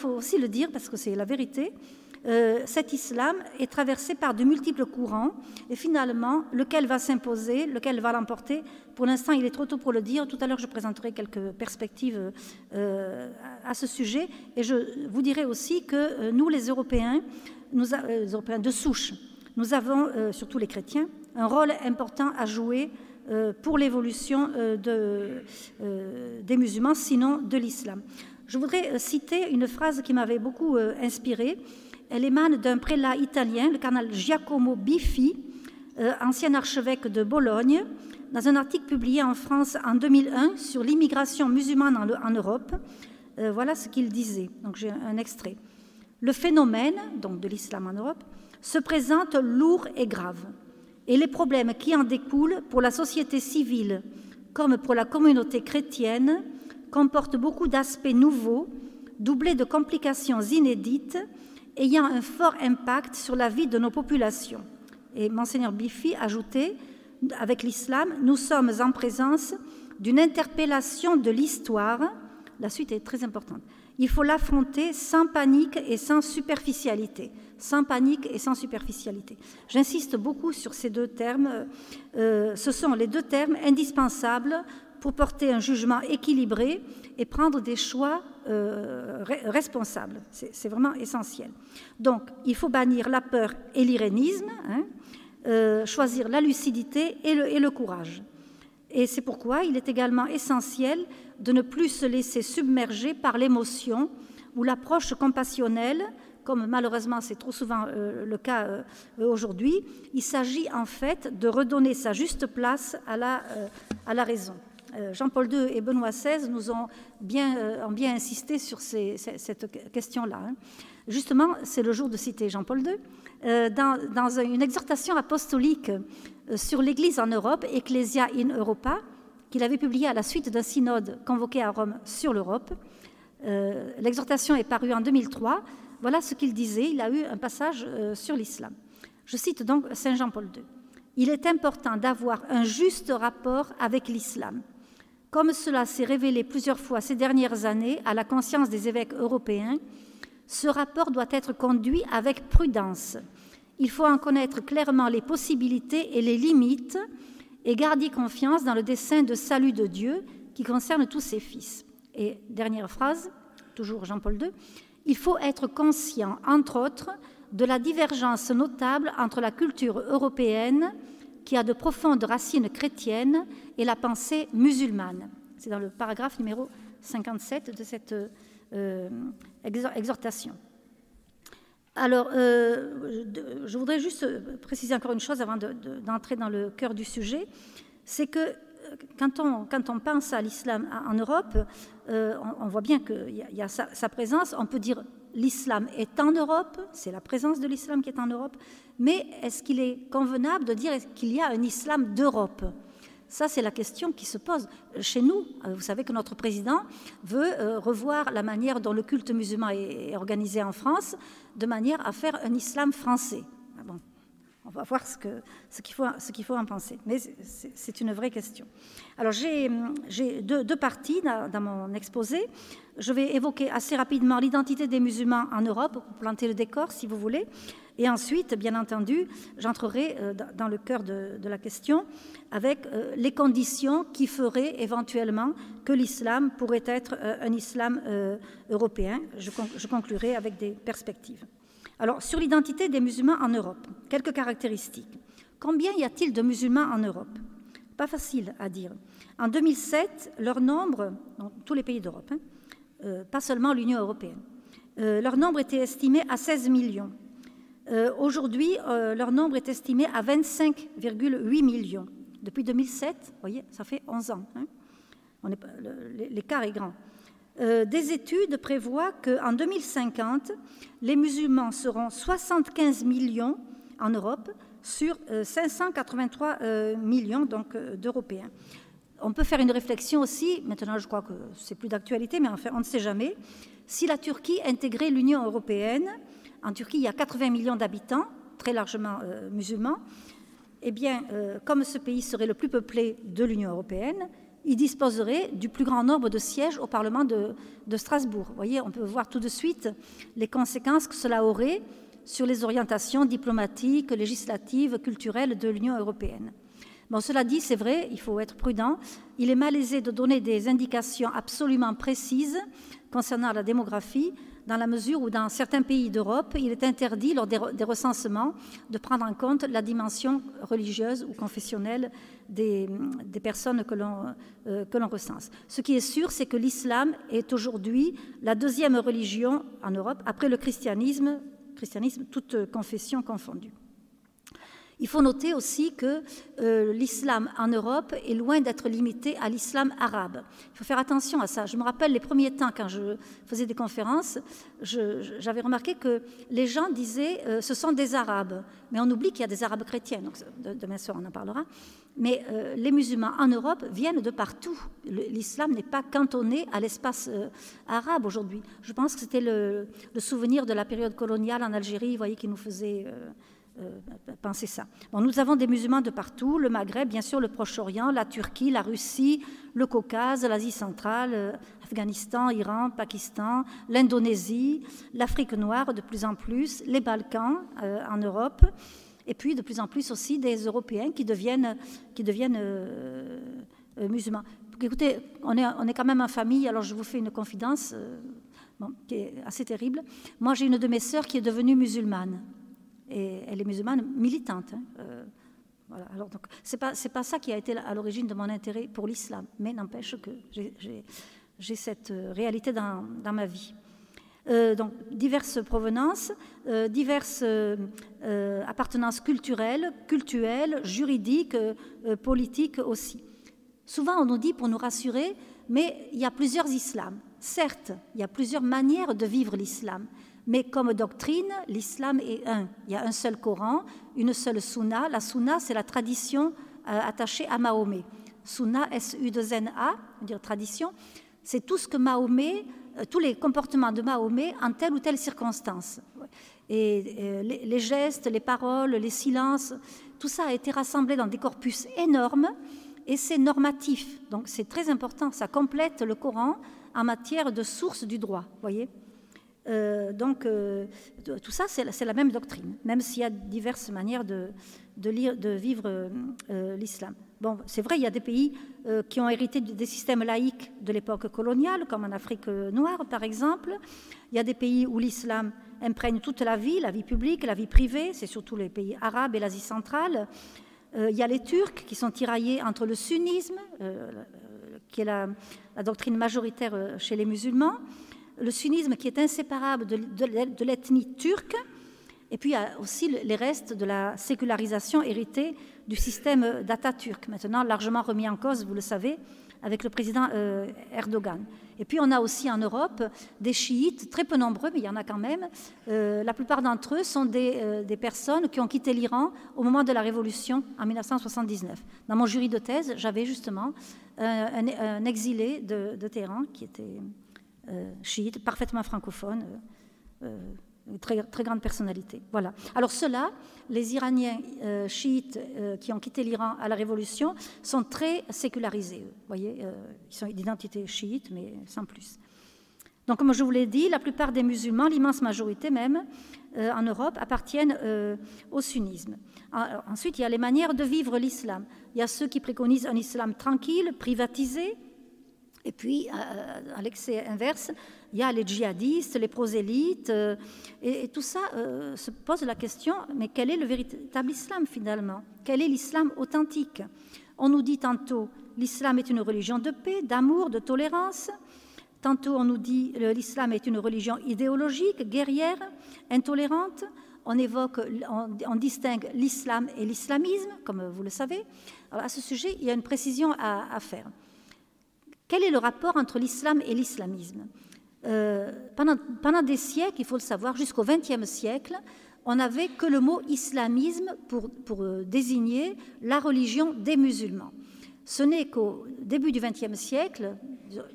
faut aussi le dire parce que c'est la vérité, euh, cet islam est traversé par de multiples courants et finalement, lequel va s'imposer, lequel va l'emporter, pour l'instant, il est trop tôt pour le dire. Tout à l'heure, je présenterai quelques perspectives euh, à ce sujet et je vous dirai aussi que euh, nous, les Européens, nous, les Européens de souche, nous avons, surtout les chrétiens, un rôle important à jouer pour l'évolution de, des musulmans, sinon de l'islam. Je voudrais citer une phrase qui m'avait beaucoup inspirée elle émane d'un prélat italien, le cardinal Giacomo Biffi, euh, ancien archevêque de Bologne, dans un article publié en France en 2001 sur l'immigration musulmane en, Europe. Euh, voilà ce qu'il disait. Donc j'ai un extrait. Le phénomène, de l'islam en Europe, se présente lourd et grave, et les problèmes qui en découlent pour la société civile comme pour la communauté chrétienne comportent beaucoup d'aspects nouveaux, doublés de complications inédites ayant un fort impact sur la vie de nos populations. Et Monseigneur Bifi ajoutait, avec l'islam, nous sommes en présence d'une interpellation de l'histoire. La suite est très importante. Il faut l'affronter sans panique et sans superficialité. Sans panique et sans superficialité. J'insiste beaucoup sur ces deux termes. Euh, ce sont les deux termes indispensables pour porter un jugement équilibré et prendre des choix euh, responsables. C'est vraiment essentiel. Donc, il faut bannir la peur et l'irénisme, hein, euh, choisir la lucidité et le, courage. Et c'est pourquoi il est également essentiel de ne plus se laisser submerger par l'émotion ou l'approche compassionnelle, comme malheureusement c'est trop souvent euh, le cas aujourd'hui. Il s'agit en fait de redonner sa juste place à la, à la raison. Euh, Jean-Paul II et Benoît XVI nous ont bien, euh, ont bien insisté sur cette question-là. Hein. Justement, c'est le jour de citer Jean-Paul II. Euh, dans, une exhortation apostolique sur l'Église en Europe, Ecclesia in Europa, qu'il avait publiée à la suite d'un synode convoqué à Rome sur l'Europe, l'exhortation est parue en 2003. Voilà ce qu'il disait. Il a eu un passage sur l'islam. Je cite donc Saint Jean-Paul II. Il est important d'avoir un juste rapport avec l'islam comme cela s'est révélé plusieurs fois ces dernières années à la conscience des évêques européens, ce rapport doit être conduit avec prudence. Il faut en connaître clairement les possibilités et les limites et garder confiance dans le dessein de salut de Dieu qui concerne tous ses fils. Et dernière phrase, toujours Jean-Paul II, il faut être conscient, entre autres, de la divergence notable entre la culture européenne qui a de profondes racines chrétiennes et la pensée musulmane. C'est dans le paragraphe numéro 57 de cette euh, exhortation. Alors, euh, je voudrais juste préciser encore une chose avant d'entrer dans le cœur du sujet, c'est que euh, quand on, quand on, pense à l'islam en Europe, on, voit bien qu'il y a, sa, présence. On peut dire l'islam est en Europe, c'est la présence de l'islam qui est en Europe, mais est-ce qu'il est convenable de dire qu'il y a un islam d'Europe? Ça, c'est la question qui se pose chez nous. Euh, vous savez que notre président veut euh, revoir la manière dont le culte musulman est organisé en France, de manière à faire un islam français. On va voir ce qu'il faut, en penser. Mais c'est une vraie question. Alors, j'ai deux, parties dans, mon exposé. Je vais évoquer assez rapidement l'identité des musulmans en Europe, pour planter le décor, si vous voulez. Et ensuite, bien entendu, j'entrerai euh, dans le cœur de, la question avec euh, les conditions qui feraient éventuellement que l'islam pourrait être euh, un islam européen. Je conclurai avec des perspectives. Alors, sur l'identité des musulmans en Europe, quelques caractéristiques. Combien y a-t-il de musulmans en Europe? Pas facile à dire. En 2007, leur nombre, dans tous les pays d'Europe, hein, pas seulement l'Union européenne, leur nombre était estimé à 16 millions. Euh, aujourd'hui, euh, leur nombre est estimé à 25,8 millions. Depuis 2007, vous voyez, ça fait 11 ans. Hein. L'écart est grand. Euh, des études prévoient qu'en 2050, les musulmans seront 75 millions en Europe sur 583 millions d'Européens. On peut faire une réflexion aussi, maintenant je crois que c'est plus d'actualité, mais enfin on ne sait jamais, si la Turquie intégrait l'Union européenne, en Turquie, il y a 80 millions d'habitants, très largement euh, musulmans. Eh bien, euh, comme ce pays serait le plus peuplé de l'Union européenne, il disposerait du plus grand nombre de sièges au Parlement de, Strasbourg. Vous voyez, on peut voir tout de suite les conséquences que cela aurait sur les orientations diplomatiques, législatives, culturelles de l'Union européenne. Bon, cela dit, c'est vrai, il faut être prudent. Il est malaisé de donner des indications absolument précises concernant la démographie, dans la mesure où dans certains pays d'Europe, il est interdit lors des, recensements de prendre en compte la dimension religieuse ou confessionnelle des, personnes euh, que l'on recense. Ce qui est sûr, c'est que l'islam est aujourd'hui la deuxième religion en Europe, après le christianisme, christianisme toute confession confondue. Il faut noter aussi que euh, l'islam en Europe est loin d'être limité à l'islam arabe. Il faut faire attention à ça. Je me rappelle les premiers temps quand je faisais des conférences, j'avais remarqué que les gens disaient euh, ce sont des arabes, mais on oublie qu'il y a des arabes chrétiens. Donc demain soir on en parlera. Mais euh, les musulmans en Europe viennent de partout. L'islam n'est pas cantonné à l'espace arabe aujourd'hui. Je pense que c'était le, souvenir de la période coloniale en Algérie, voyez, qui nous faisait penser ça. Bon, nous avons des musulmans de partout, le Maghreb, bien sûr, le Proche-Orient, la Turquie, la Russie, le Caucase, l'Asie centrale, euh, Afghanistan, Iran, Pakistan, l'Indonésie, l'Afrique noire de plus en plus, les Balkans euh, en Europe, et puis de plus en plus aussi des Européens qui deviennent, musulmans. Écoutez, on est, on est quand même en famille, alors je vous fais une confidence qui est assez terrible. Moi, j'ai une de mes sœurs qui est devenue musulmane et elle est musulmane militante. Hein, euh, voilà. Alors donc c'est pas c'est pas ça qui a été à l'origine de mon intérêt pour l'islam, mais n'empêche que j'ai cette euh, réalité dans, dans ma vie. Euh, donc diverses provenances, diverses appartenances culturelles, cultuelles, juridiques, politiques aussi. Souvent on nous dit pour nous rassurer, mais il y a plusieurs islams. Certes, il y a plusieurs manières de vivre l'islam, mais comme doctrine, l'islam est un. Il y a un seul Coran, une seule sunna. La sunna, c'est la tradition euh, attachée à Mahomet. Sunna, S-U-2-N-A, dire tradition, c'est tout ce que Mahomet, euh, tous les comportements de Mahomet en telle ou telle circonstance. Et euh, les, gestes, les paroles, les silences, tout ça a été rassemblé dans des corpus énormes et c'est normatif. Donc c'est très important, ça complète le Coran en matière de source du droit, voyez euh, donc, euh, tout ça, c'est la, même doctrine, même s'il y a diverses manières de, vivre euh, l'islam. Bon, c'est vrai, il y a des pays qui ont hérité des systèmes laïques de l'époque coloniale, comme en Afrique noire, par exemple. Il y a des pays où l'islam imprègne toute la vie, la vie publique, la vie privée, c'est surtout les pays arabes et l'Asie centrale. il y a les Turcs qui sont tiraillés entre le sunnisme, qui est la, doctrine majoritaire chez les musulmans, le sunnisme qui est inséparable de, l'ethnie turque, et puis il y a aussi les restes de la sécularisation héritée du système d'Atatürk, maintenant largement remis en cause, vous le savez, avec le président euh, Erdogan. Et puis on a aussi en Europe des chiites, très peu nombreux, mais il y en a quand même. Euh, la plupart d'entre eux sont euh, des, personnes qui ont quitté l'Iran au moment de la révolution en 1979. Dans mon jury de thèse, j'avais justement un, exilé de, de Téhéran qui était chiite, parfaitement francophone, euh, euh, très, très grande personnalité. Voilà. Alors ceux-là, les Iraniens chiites qui ont quitté l'Iran à la Révolution, sont très sécularisés. Vous voyez, ils sont d'identité chiite, mais sans plus. Donc, comme je vous l'ai dit, la plupart des musulmans, l'immense majorité même, en Europe, appartiennent au sunnisme. ensuite, il y a les manières de vivre l'islam. Il y a ceux qui préconisent un islam tranquille, privatisé, et puis, à, l'excès inverse, il y a les djihadistes, les prosélytes, euh, et, tout ça euh, se pose la question, mais quel est le véritable islam finalement? Quel est l'islam authentique? On nous dit tantôt, l'islam est une religion de paix, d'amour, de tolérance. Tantôt, on nous dit, l'islam est une religion idéologique, guerrière, intolérante. On évoque, on, distingue l'islam et l'islamisme, comme vous le savez. À ce sujet, il y a une précision à faire. Quel est le rapport entre l'islam et l'islamisme euh, pendant, des siècles, il faut le savoir, jusqu'au XXe siècle, on n'avait que le mot islamisme pour, euh, désigner la religion des musulmans. Ce n'est qu'au début du XXe siècle,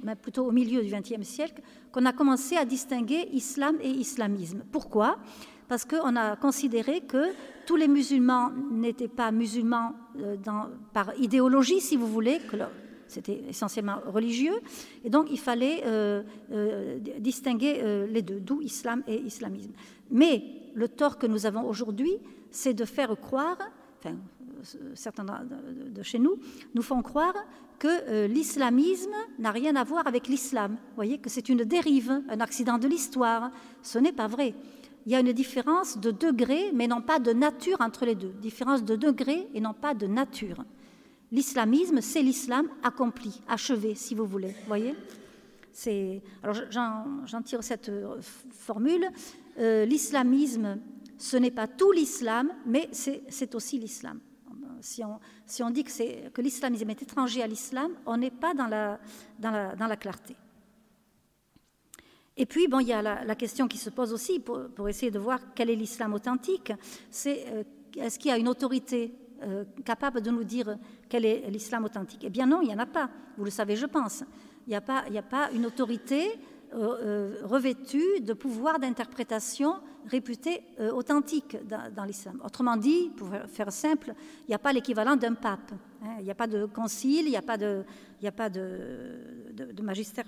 mais plutôt au milieu du XXe siècle, qu'on a commencé à distinguer islam et islamisme. Pourquoi? Parce qu'on a considéré que tous les musulmans n'étaient pas musulmans euh, par idéologie, si vous voulez, c'était essentiellement religieux, et donc il fallait euh, euh, distinguer euh, les deux, d'où islam et islamisme. Mais le tort que nous avons aujourd'hui, c'est de faire croire, enfin, certains de, chez nous nous font croire que l'islamisme n'a rien à voir avec l'islam. Vous voyez que c'est une dérive, un accident de l'histoire. Ce n'est pas vrai. Il y a une différence de degré, mais non pas de nature entre les deux. Différence de degré et non pas de nature. L'islamisme, c'est l'islam accompli, achevé, si vous voulez. Voyez? Alors j'en tire cette euh, formule. Euh, l'islamisme, ce n'est pas tout l'islam, mais c'est aussi l'islam. Si on, dit que, l'islamisme est étranger à l'islam, on n'est pas dans la, clarté. Et puis, bon, il y a la, question qui se pose aussi pour, pour essayer de voir quel est l'islam authentique. C'est euh, est-ce qu'il y a une autorité euh, capable de nous dire quel est l'islam authentique Eh bien non, il n'y en a pas. Vous le savez, je pense. Il n'y a, pas, a pas une autorité euh, euh, revêtue de pouvoir d'interprétation réputé authentique dans, l'islam. Autrement dit, pour faire simple, il n'y a pas l'équivalent d'un pape. Hein. Il n'y a pas de concile, il n'y a pas de, il a pas de, magistère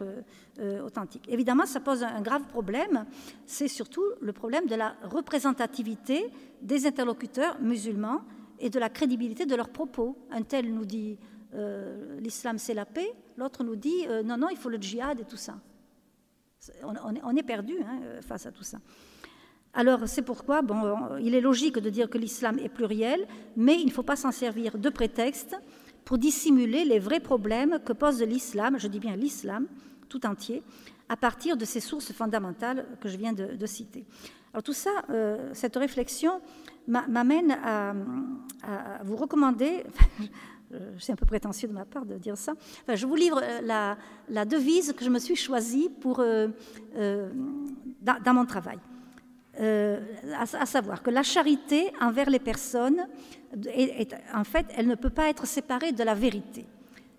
authentique. Évidemment, ça pose un grave problème. C'est surtout le problème de la représentativité des interlocuteurs musulmans et de la crédibilité de leurs propos. Un tel nous dit euh, l'islam c'est la paix, l'autre nous dit euh, non, non, il faut le djihad et tout ça. On, est perdu hein, face à tout ça. Alors c'est pourquoi, bon, il est logique de dire que l'islam est pluriel, mais il ne faut pas s'en servir de prétexte pour dissimuler les vrais problèmes que pose l'islam, je dis bien l'islam tout entier, à partir de ces sources fondamentales que je viens de, citer. Alors tout ça, euh, cette réflexion m'amène à, vous recommander, c'est un peu prétentieux de ma part de dire ça, je vous livre euh, la, devise que je me suis choisie pour, euh, euh, dans, mon travail. à, savoir que la charité envers les personnes, en fait, elle ne peut pas être séparée de la vérité.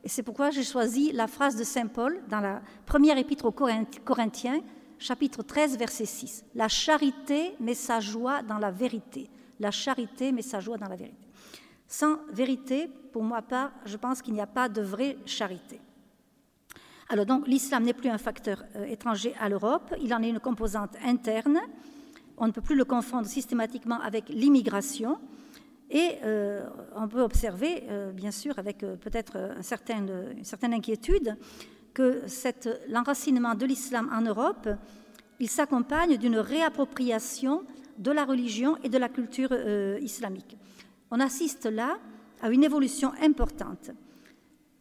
Et c'est pourquoi j'ai choisi la phrase de Saint Paul dans la première épître aux Corinthiens, chapitre 13, verset 6. La charité met sa joie dans la vérité la charité met sa joie dans la vérité. Sans vérité, pour moi part, je pense qu'il n'y a pas de vraie charité. Alors donc l'islam n'est plus un facteur euh, étranger à l'Europe, il en est une composante interne. On ne peut plus le confondre systématiquement avec l'immigration. Et euh, on peut observer, euh, bien sûr, avec peut-être une certaine inquiétude, que l'enracinement de l'islam en Europe, il s'accompagne d'une réappropriation de la religion et de la culture euh, islamique. On assiste là à une évolution importante.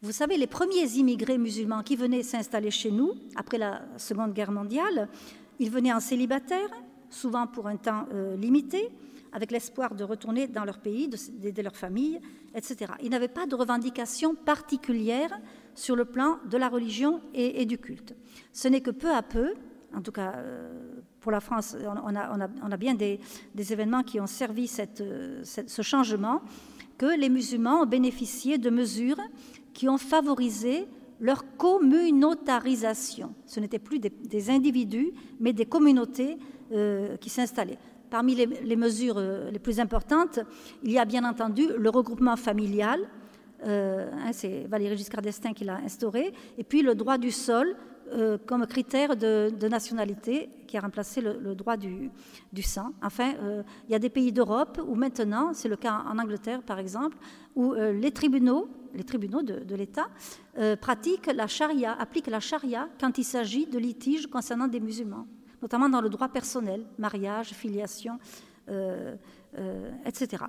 Vous savez, les premiers immigrés musulmans qui venaient s'installer chez nous après la Seconde Guerre mondiale, ils venaient en célibataire, souvent pour un temps euh, limité, avec l'espoir de retourner dans leur pays, d'aider leur famille, etc. Ils n'avaient pas de revendication particulière sur le plan de la religion et, du culte. Ce n'est que peu à peu, en tout cas euh, pour la France, on a, bien des, événements qui ont servi ce changement, que les musulmans ont bénéficié de mesures qui ont favorisé leur communautarisation. Ce n'étaient plus des, individus, mais des communautés euh, qui s'installaient. Parmi les, mesures euh, les plus importantes, il y a bien entendu le regroupement familial, euh, hein, c'est Valéry Giscard d'Estaing qui l'a instauré, et puis le droit du sol euh, comme critère de, nationalité qui a remplacé le, droit du, sang. Enfin, euh, il y a des pays d'Europe où maintenant, c'est le cas en Angleterre par exemple, où euh, les tribunaux, les tribunaux de, l'État pratiquent la charia, appliquent la charia quand il s'agit de litiges concernant des musulmans, notamment dans le droit personnel, mariage, filiation, etc.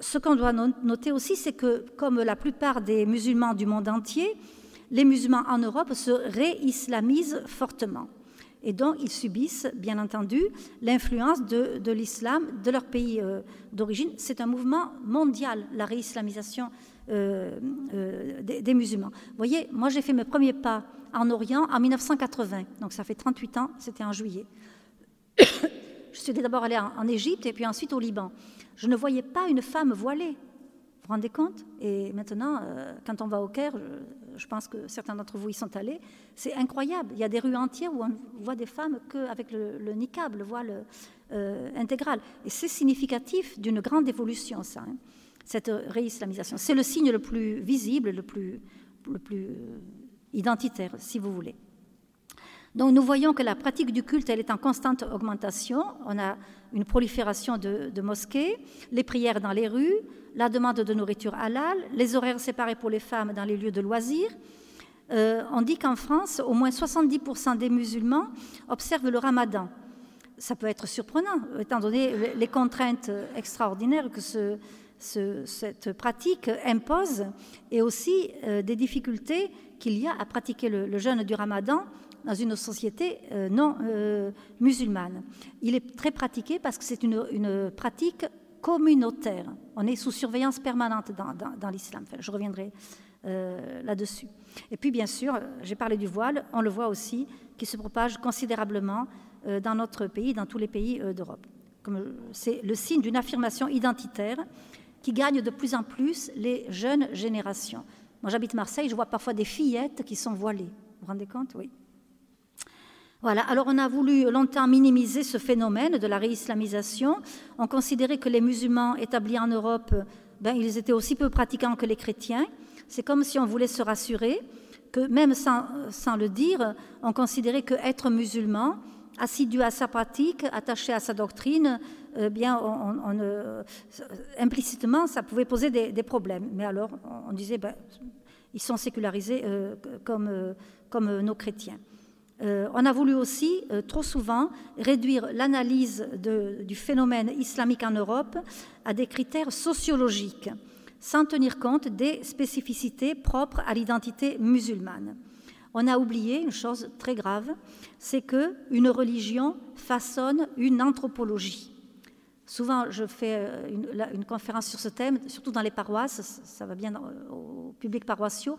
ce qu'on doit noter aussi, c'est que comme la plupart des musulmans du monde entier, les musulmans en Europe se réislamisent fortement. Et donc, ils subissent, bien entendu, l'influence de, l'islam de leur pays euh, d'origine. C'est un mouvement mondial, la réislamisation euh, euh, des, musulmans. Vous voyez, moi, j'ai fait mes premiers pas en Orient en 1980. Donc, ça fait 38 ans, c'était en juillet. Je suis d'abord allée en Égypte et puis ensuite au Liban. Je ne voyais pas une femme voilée. Vous vous rendez compte? Et maintenant, quand on va au Caire, je pense que certains d'entre vous y sont allés, c'est incroyable. Il y a des rues entières où on voit des femmes qu'avec le, le niqab, le voile euh, intégral. Et c'est significatif d'une grande évolution, ça. Hein. cette réislamisation. C'est le signe le plus visible, le plus, le plus identitaire, si vous voulez. Donc nous voyons que la pratique du culte, elle est en constante augmentation. On a une prolifération de, mosquées, les prières dans les rues, la demande de nourriture halal, les horaires séparés pour les femmes dans les lieux de loisirs. Euh, on dit qu'en France, au moins 70% des musulmans observent le ramadan. Ça peut être surprenant, étant donné les contraintes extraordinaires que cette pratique impose et aussi euh, des difficultés qu'il y a à pratiquer le jeûne du ramadan dans une société euh, non euh, musulmane. Il est très pratiqué parce que c'est une, pratique communautaire. On est sous surveillance permanente dans, l'islam. je reviendrai euh, là-dessus. Et puis, bien sûr, j'ai parlé du voile, on le voit aussi, qui se propage considérablement dans notre pays, dans tous les pays d'Europe. C'est le signe d'une affirmation identitaire qui gagne de plus en plus les jeunes générations. Moi, j'habite Marseille, je vois parfois des fillettes qui sont voilées. Vous vous rendez compte? Oui. Voilà, alors on a voulu longtemps minimiser ce phénomène de la réislamisation. On considérait que les musulmans établis en Europe, ben, ils étaient aussi peu pratiquants que les chrétiens. C'est comme si on voulait se rassurer que même sans, le dire, on considérait que être musulman, assidu à sa pratique, attaché à sa doctrine, eh bien, implicitement, ça pouvait poser des, problèmes. Mais alors, on disait, ben, ils sont sécularisés euh, euh, comme nos chrétiens. Euh, on a voulu aussi, euh, trop souvent, réduire l'analyse du phénomène islamique en Europe à des critères sociologiques, sans tenir compte des spécificités propres à l'identité musulmane. On a oublié une chose très grave, c'est que une religion façonne une anthropologie. Souvent, je fais euh, une, conférence sur ce thème, surtout dans les paroisses, ça va bien au public paroissiaux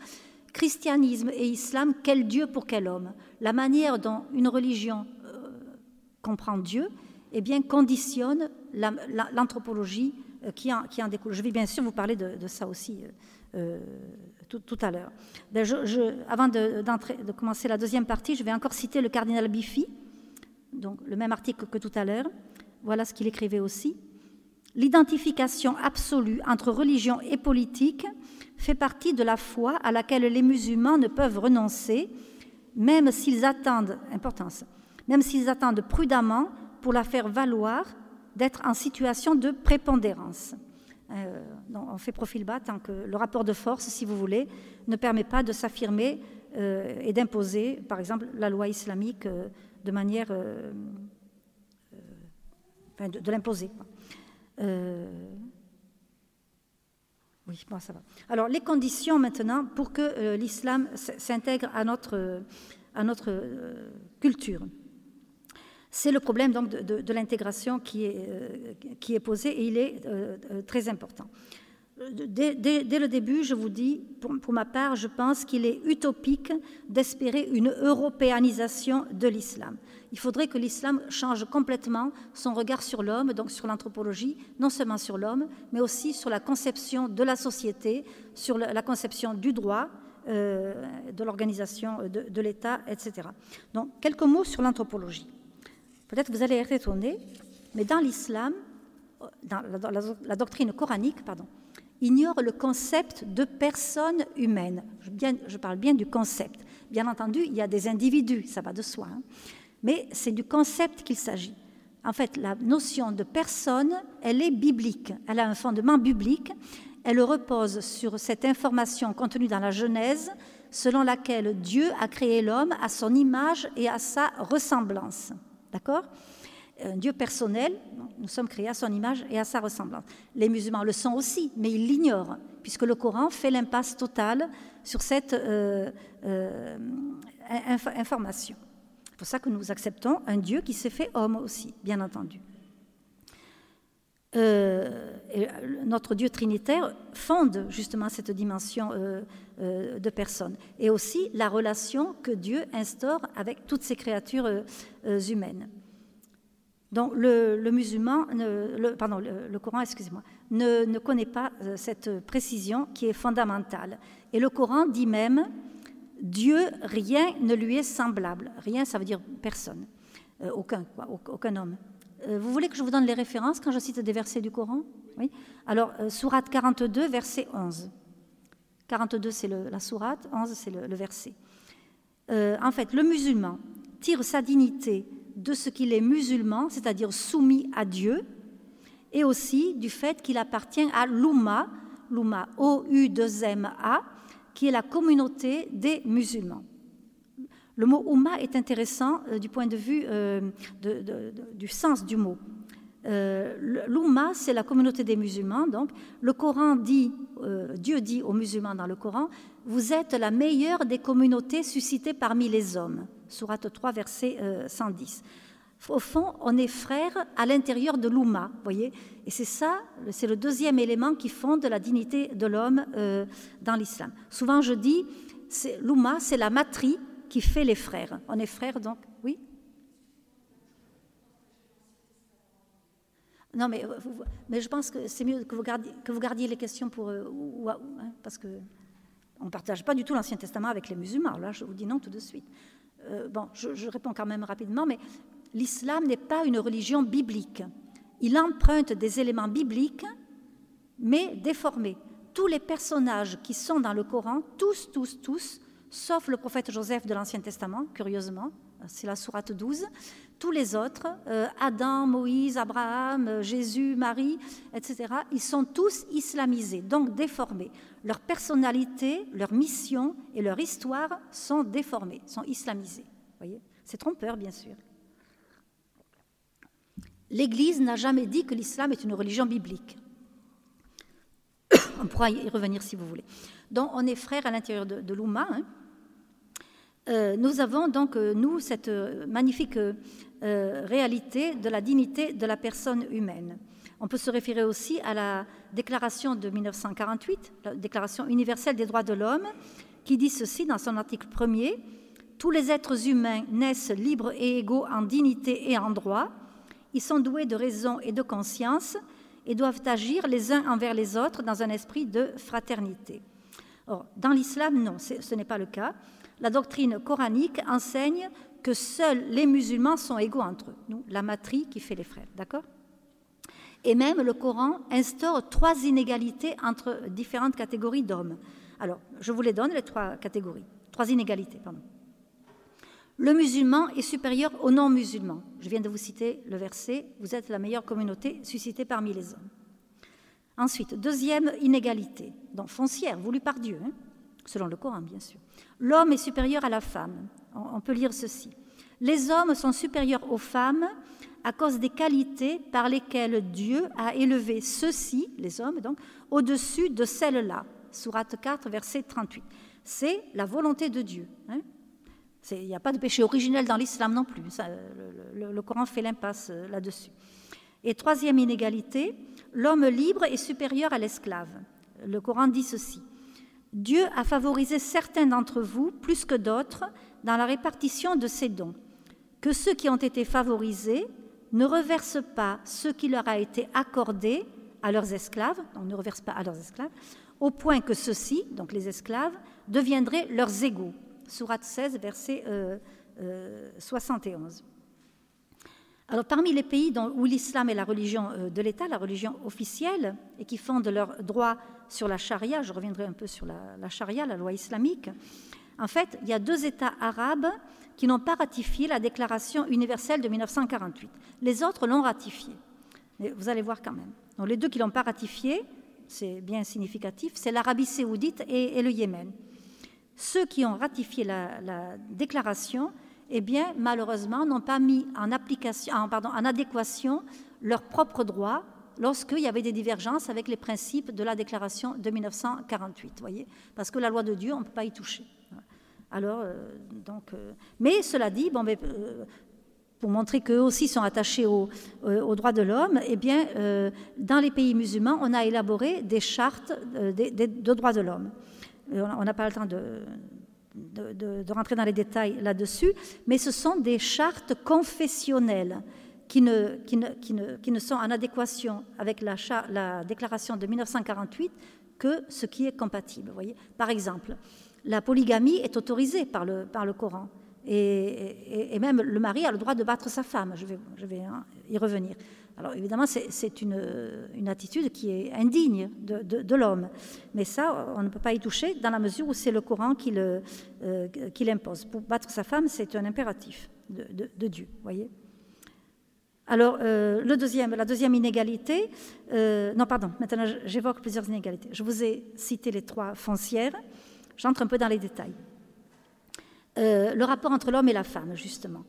christianisme et islam, quel Dieu pour quel homme? La manière dont une religion euh, comprend Dieu eh bien, conditionne l'anthropologie euh, qui, en, découle. Je vais bien sûr vous parler de, ça aussi euh, tout, à l'heure. Ben, avant de, de, commencer la deuxième partie, je vais encore citer le cardinal Biffy, donc le même article que tout à l'heure. Voilà ce qu'il écrivait aussi. L'identification absolue entre religion et politique fait partie de la foi à laquelle les musulmans ne peuvent renoncer, même s'ils attendent, importance, même s'ils attendent prudemment pour la faire valoir d'être en situation de prépondérance. Euh, on fait profil bas tant que le rapport de force, si vous voulez, ne permet pas de s'affirmer euh, et d'imposer, par exemple, la loi islamique euh, de manière. De, de l'imposer. Oui, bon, ça va. Alors, les conditions maintenant pour que euh, l'islam s'intègre à notre, notre euh, culture. C'est le problème donc de, l'intégration euh, qui est posé et il est très important. Dès, le début, je vous dis, pour, ma part, je pense qu'il est utopique d'espérer une européanisation de l'islam. Il faudrait que l'islam change complètement son regard sur l'homme, donc sur l'anthropologie, non seulement sur l'homme, mais aussi sur la conception de la société, sur la conception du droit, euh, de l'organisation de, l'État, etc. Donc, quelques mots sur l'anthropologie. Peut-être vous allez être étonné, mais dans l'islam, dans la doctrine coranique, pardon, ignore le concept de personne humaine. Je, parle bien du concept. Bien entendu, il y a des individus, ça va de soi, hein. Mais c'est du concept qu'il s'agit. En fait, la notion de personne, elle est biblique, elle a un fondement biblique, elle repose sur cette information contenue dans la Genèse, selon laquelle Dieu a créé l'homme à son image et à sa ressemblance. D'accord? Dieu personnel, nous sommes créés à son image et à sa ressemblance. Les musulmans le sont aussi, mais ils l'ignorent, puisque le Coran fait l'impasse totale sur cette euh, euh, information. C'est pour ça que nous acceptons un Dieu qui s'est fait homme aussi, bien entendu. Euh, notre Dieu trinitaire fonde justement cette dimension de personne et aussi la relation que Dieu instaure avec toutes ces créatures humaines. Donc le, musulman, le, pardon, le, Coran, excusez-moi, ne, connaît pas euh, cette précision qui est fondamentale. Et le Coran dit même Dieu, rien ne lui est semblable. Rien, ça veut dire personne, euh, aucun, aucun homme. vous voulez que je vous donne les références quand je cite des versets du Coran? Oui. Alors, Sourate 42, verset 11. 42, c'est la sourate, 11, c'est le, verset. en fait, le musulman tire sa dignité de ce qu'il est musulman, c'est-à-dire soumis à Dieu, et aussi du fait qu'il appartient à l'Oumma, l'Oumma, O-U-2-M-A, qui est la communauté des musulmans. Le mot Oumma est intéressant euh, du point de vue euh, du sens du mot. Euh, c'est la communauté des musulmans. Donc, le Coran dit, Dieu dit aux musulmans dans le Coran, vous êtes la meilleure des communautés suscitées parmi les hommes. Sourate 3, verset 110 au fond, on est frères à l'intérieur de l'Ouma, voyez Et c'est ça, c'est le deuxième élément qui fonde la dignité de l'homme euh, dans l'islam. Souvent, je dis, l'Ouma, c'est la matrie qui fait les frères. On est frères, donc, oui? Non, mais, euh, mais je pense que c'est mieux que vous, gardiez, les questions pour... Euh, hein, parce que on ne partage pas du tout l'Ancien Testament avec les musulmans. Là, je vous dis non tout de suite. bon, je, je, réponds quand même rapidement, mais l'islam n'est pas une religion biblique. Il emprunte des éléments bibliques, mais déformés. Tous les personnages qui sont dans le Coran, tous, tous, tous, sauf le prophète Joseph de l'Ancien Testament, curieusement, c'est la sourate 12, tous les autres, euh, Adam, Moïse, Abraham, euh, Jésus, Marie, etc., ils sont tous islamisés, donc déformés. Leur personnalité, leur mission et leur histoire sont déformés, sont islamisés. Voyez? C'est trompeur, bien sûr. L'Église n'a jamais dit que l'islam est une religion biblique. on pourra y revenir si vous voulez. Donc on est frères à l'intérieur de, l'Oumma. Hein. Euh, nous avons donc, euh, nous, cette euh, magnifique réalité de la dignité de la personne humaine. On peut se référer aussi à la déclaration de 1948, la Déclaration universelle des droits de l'homme, qui dit ceci dans son article premier Tous les êtres humains naissent libres et égaux en dignité et en droit ils sont doués de raison et de conscience et doivent agir les uns envers les autres dans un esprit de fraternité. Or, dans l'islam, non, ce n'est pas le cas. La doctrine coranique enseigne que seuls les musulmans sont égaux entre eux. Nous, la matrie qui fait les frères, d'accord? Et même le Coran instaure trois inégalités entre différentes catégories d'hommes. Alors, je vous les donne, les trois catégories, trois inégalités, pardon. Le musulman est supérieur au non-musulman. Je viens de vous citer le verset, vous êtes la meilleure communauté suscitée parmi les hommes. Ensuite, deuxième inégalité, donc foncière, voulue par Dieu, hein, selon le Coran bien sûr. L'homme est supérieur à la femme. On peut lire ceci. Les hommes sont supérieurs aux femmes à cause des qualités par lesquelles Dieu a élevé ceux-ci, les hommes donc, au-dessus de celles-là. Sourate 4, verset 38. C'est la volonté de Dieu. Hein. Il n'y a pas de péché originel dans l'islam non plus. le, Coran fait l'impasse euh, là-dessus. Et troisième inégalité, l'homme libre est supérieur à l'esclave. Le Coran dit ceci. Dieu a favorisé certains d'entre vous plus que d'autres dans la répartition de ses dons. Que ceux qui ont été favorisés ne reversent pas ce qui leur a été accordé à leurs esclaves, donc ne reversent pas à leurs esclaves, au point que ceux-ci, donc les esclaves, deviendraient leurs égaux. Sourate 16, verset 71. Euh, euh, Alors, parmi les pays où l'islam est la religion euh, de l'État, la religion officielle, et qui fondent leurs droits sur la charia, je reviendrai un peu sur la, charia, la loi islamique, en fait, il y a deux États arabes qui n'ont pas ratifié la Déclaration universelle de 1948. Les autres l'ont ratifiée. Vous allez voir quand même. Donc, les deux qui ne l'ont pas ratifiée, c'est bien significatif, c'est l'Arabie saoudite et le Yémen ceux qui ont ratifié la, déclaration, eh malheureusement, n'ont pas mis en, application, adéquation leurs propres droits lorsqu'il y avait des divergences avec les principes de la déclaration de 1948, voyez Parce que la loi de Dieu, on ne peut pas y toucher. Euh, euh, mais cela dit, euh, pour montrer qu'eux aussi sont attachés aux, droits de l'homme, eh dans les pays musulmans, on a élaboré des chartes de droits de l'homme. On n'a pas le temps de, rentrer dans les détails là-dessus, mais ce sont des chartes confessionnelles qui ne, sont en adéquation avec la, la, déclaration de 1948 que ce qui est compatible. Voyez Par exemple, la polygamie est autorisée par le, Coran, Et, même le mari a le droit de battre sa femme. Je vais, je vais hein, y revenir. Alors évidemment, c'est une, attitude qui est indigne de, l'homme. Mais ça, on ne peut pas y toucher dans la mesure où c'est le Coran qui l'impose. Euh, Pour battre sa femme, c'est un impératif de, Dieu. voyez alors, euh, la deuxième inégalité, euh, non, pardon, maintenant j'évoque plusieurs inégalités. Je vous ai cité les trois foncières, j'entre un peu dans les détails. Le rapport entre l'homme et la femme, justement.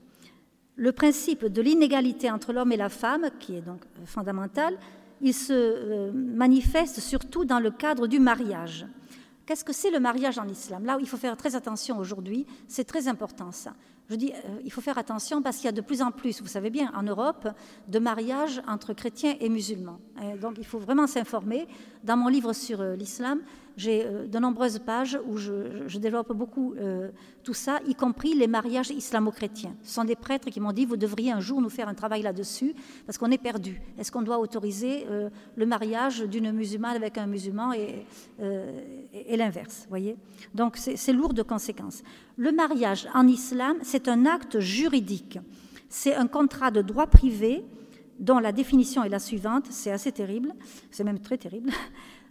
Le principe de l'inégalité entre l'homme et la femme, qui est donc fondamental, il se euh, manifeste surtout dans le cadre du mariage. Qu'est-ce que c'est le mariage en islam? Là, il faut faire très attention aujourd'hui, c'est très important ça. Je dis, euh, il faut faire attention parce qu'il y a de plus en plus, vous savez bien, en Europe, de mariages entre chrétiens et musulmans. donc il faut vraiment s'informer. Dans mon livre sur l'islam, j'ai euh, de nombreuses pages où je, développe beaucoup euh, tout ça, y compris les mariages islamo-chrétiens. Ce sont des prêtres qui m'ont dit, vous devriez un jour nous faire un travail là-dessus, parce qu'on est perdu. Est-ce qu'on doit autoriser euh, le mariage d'une musulmane avec un musulman et, et, l'inverse voyez? Donc c'est lourd de conséquences. Le mariage en islam, c'est un acte juridique. C'est un contrat de droit privé dont la définition est la suivante, c'est assez terrible, c'est même très terrible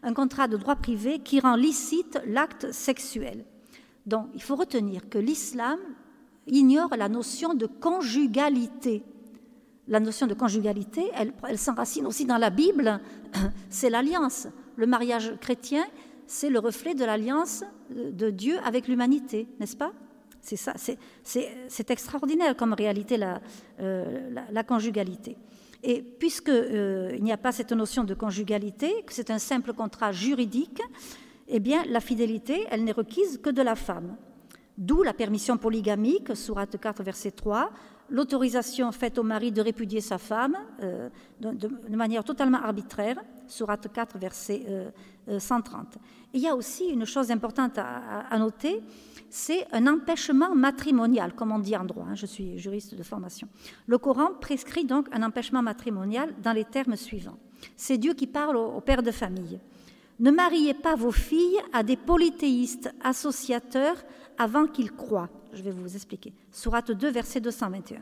un contrat de droit privé qui rend licite l'acte sexuel. Donc, il faut retenir que l'islam ignore la notion de conjugalité. La notion de conjugalité, elle, s'enracine aussi dans la Bible, c'est l'alliance. Le mariage chrétien, c'est le reflet de l'alliance de Dieu avec l'humanité, n'est-ce pas? C'est extraordinaire comme réalité la, euh, la conjugalité. Et puisqu'il euh, n'y a pas cette notion de conjugalité, que c'est un simple contrat juridique, eh bien, la fidélité, elle n'est requise que de la femme. D'où la permission polygamique, sourate 4, verset 3, l'autorisation faite au mari de répudier sa femme euh, de, manière totalement arbitraire, sourate 4, verset 130. Euh, il y a aussi une chose importante à noter, c'est un empêchement matrimonial, comme on dit en droit. Hein, je suis juriste de formation. Le Coran prescrit donc un empêchement matrimonial dans les termes suivants. C'est Dieu qui parle aux pères de famille. Ne mariez pas vos filles à des polythéistes associateurs avant qu'ils croient. Je vais vous expliquer. Sourate 2, verset 221.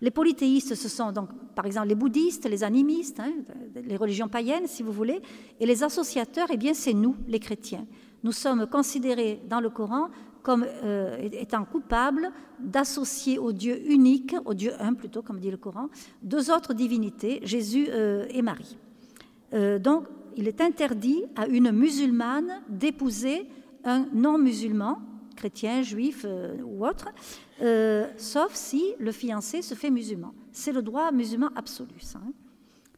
Les polythéistes, ce sont donc par exemple les bouddhistes, les animistes, hein, les religions païennes, si vous voulez, et les associateurs, eh bien, c'est nous, les chrétiens. Nous sommes considérés dans le Coran comme euh, étant coupable d'associer au Dieu unique, au Dieu un plutôt, comme dit le Coran, deux autres divinités, Jésus euh, et Marie. Euh, donc, il est interdit à une musulmane d'épouser un non-musulman, chrétien, juif ou autre, sauf si le fiancé se fait musulman. C'est le droit musulman absolu. Hein.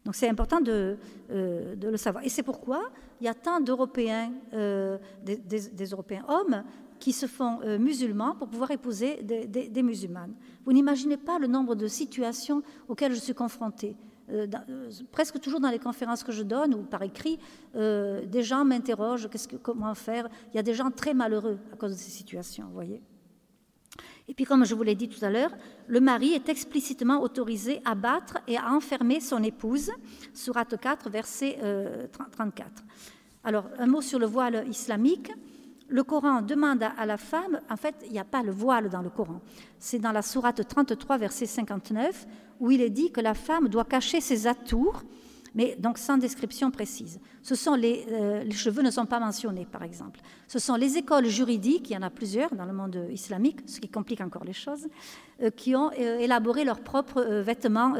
Donc c'est important de, de, le savoir. Et c'est pourquoi il y a tant d'Européens, des, Européens hommes, qui se font euh, musulmans pour pouvoir épouser des, musulmanes. Vous n'imaginez pas le nombre de situations auxquelles je suis confrontée. Euh, euh, presque toujours dans les conférences que je donne ou par écrit, des gens m'interrogent que, comment faire? Il y a des gens très malheureux à cause de ces situations, vous voyez. Et puis, comme je vous l'ai dit tout à l'heure, le mari est explicitement autorisé à battre et à enfermer son épouse, Sourate 4, verset 34. Alors, un mot sur le voile islamique le Coran demande à la femme, en fait, il n'y a pas le voile dans le Coran. C'est dans la sourate 33, verset 59, où il est dit que la femme doit cacher ses atours mais donc sans description précise. Ce sont les, euh, les, cheveux ne sont pas mentionnés, par exemple. Ce sont les écoles juridiques, il y en a plusieurs dans le monde islamique, ce qui complique encore les choses, euh, qui ont euh, élaboré leurs propres vêtements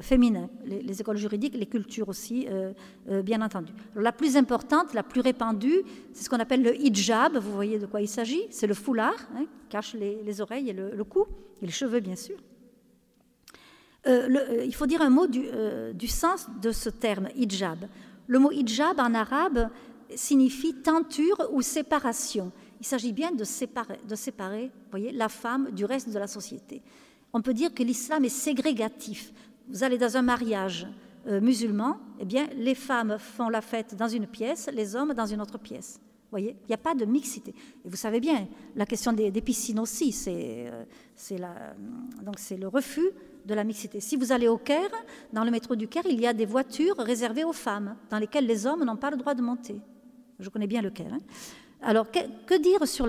féminins. Les, les, écoles juridiques, les cultures aussi, bien entendu. la plus importante, la plus répandue, c'est ce qu'on appelle le hijab. Vous voyez de quoi il s'agit C'est le foulard, hein, qui cache les, les, oreilles et le, le cou, et les cheveux, bien sûr. Euh, euh, il faut dire un mot euh, du, sens de ce terme, hijab. Le mot hijab en arabe signifie tenture ou séparation. Il s'agit bien de séparer, de séparer voyez, la femme du reste de la société. On peut dire que l'islam est ségrégatif. Vous allez dans un mariage musulman, eh bien, les femmes font la fête dans une pièce, les hommes dans une autre pièce. Voyez, il n'y a pas de mixité. Et vous savez bien, la question des, piscines aussi, c'est le refus de la mixité. Si vous allez au Caire, dans le métro du Caire, il y a des voitures réservées aux femmes, dans lesquelles les hommes n'ont pas le droit de monter. Je connais bien le Caire. Hein. Alors, que, dire sur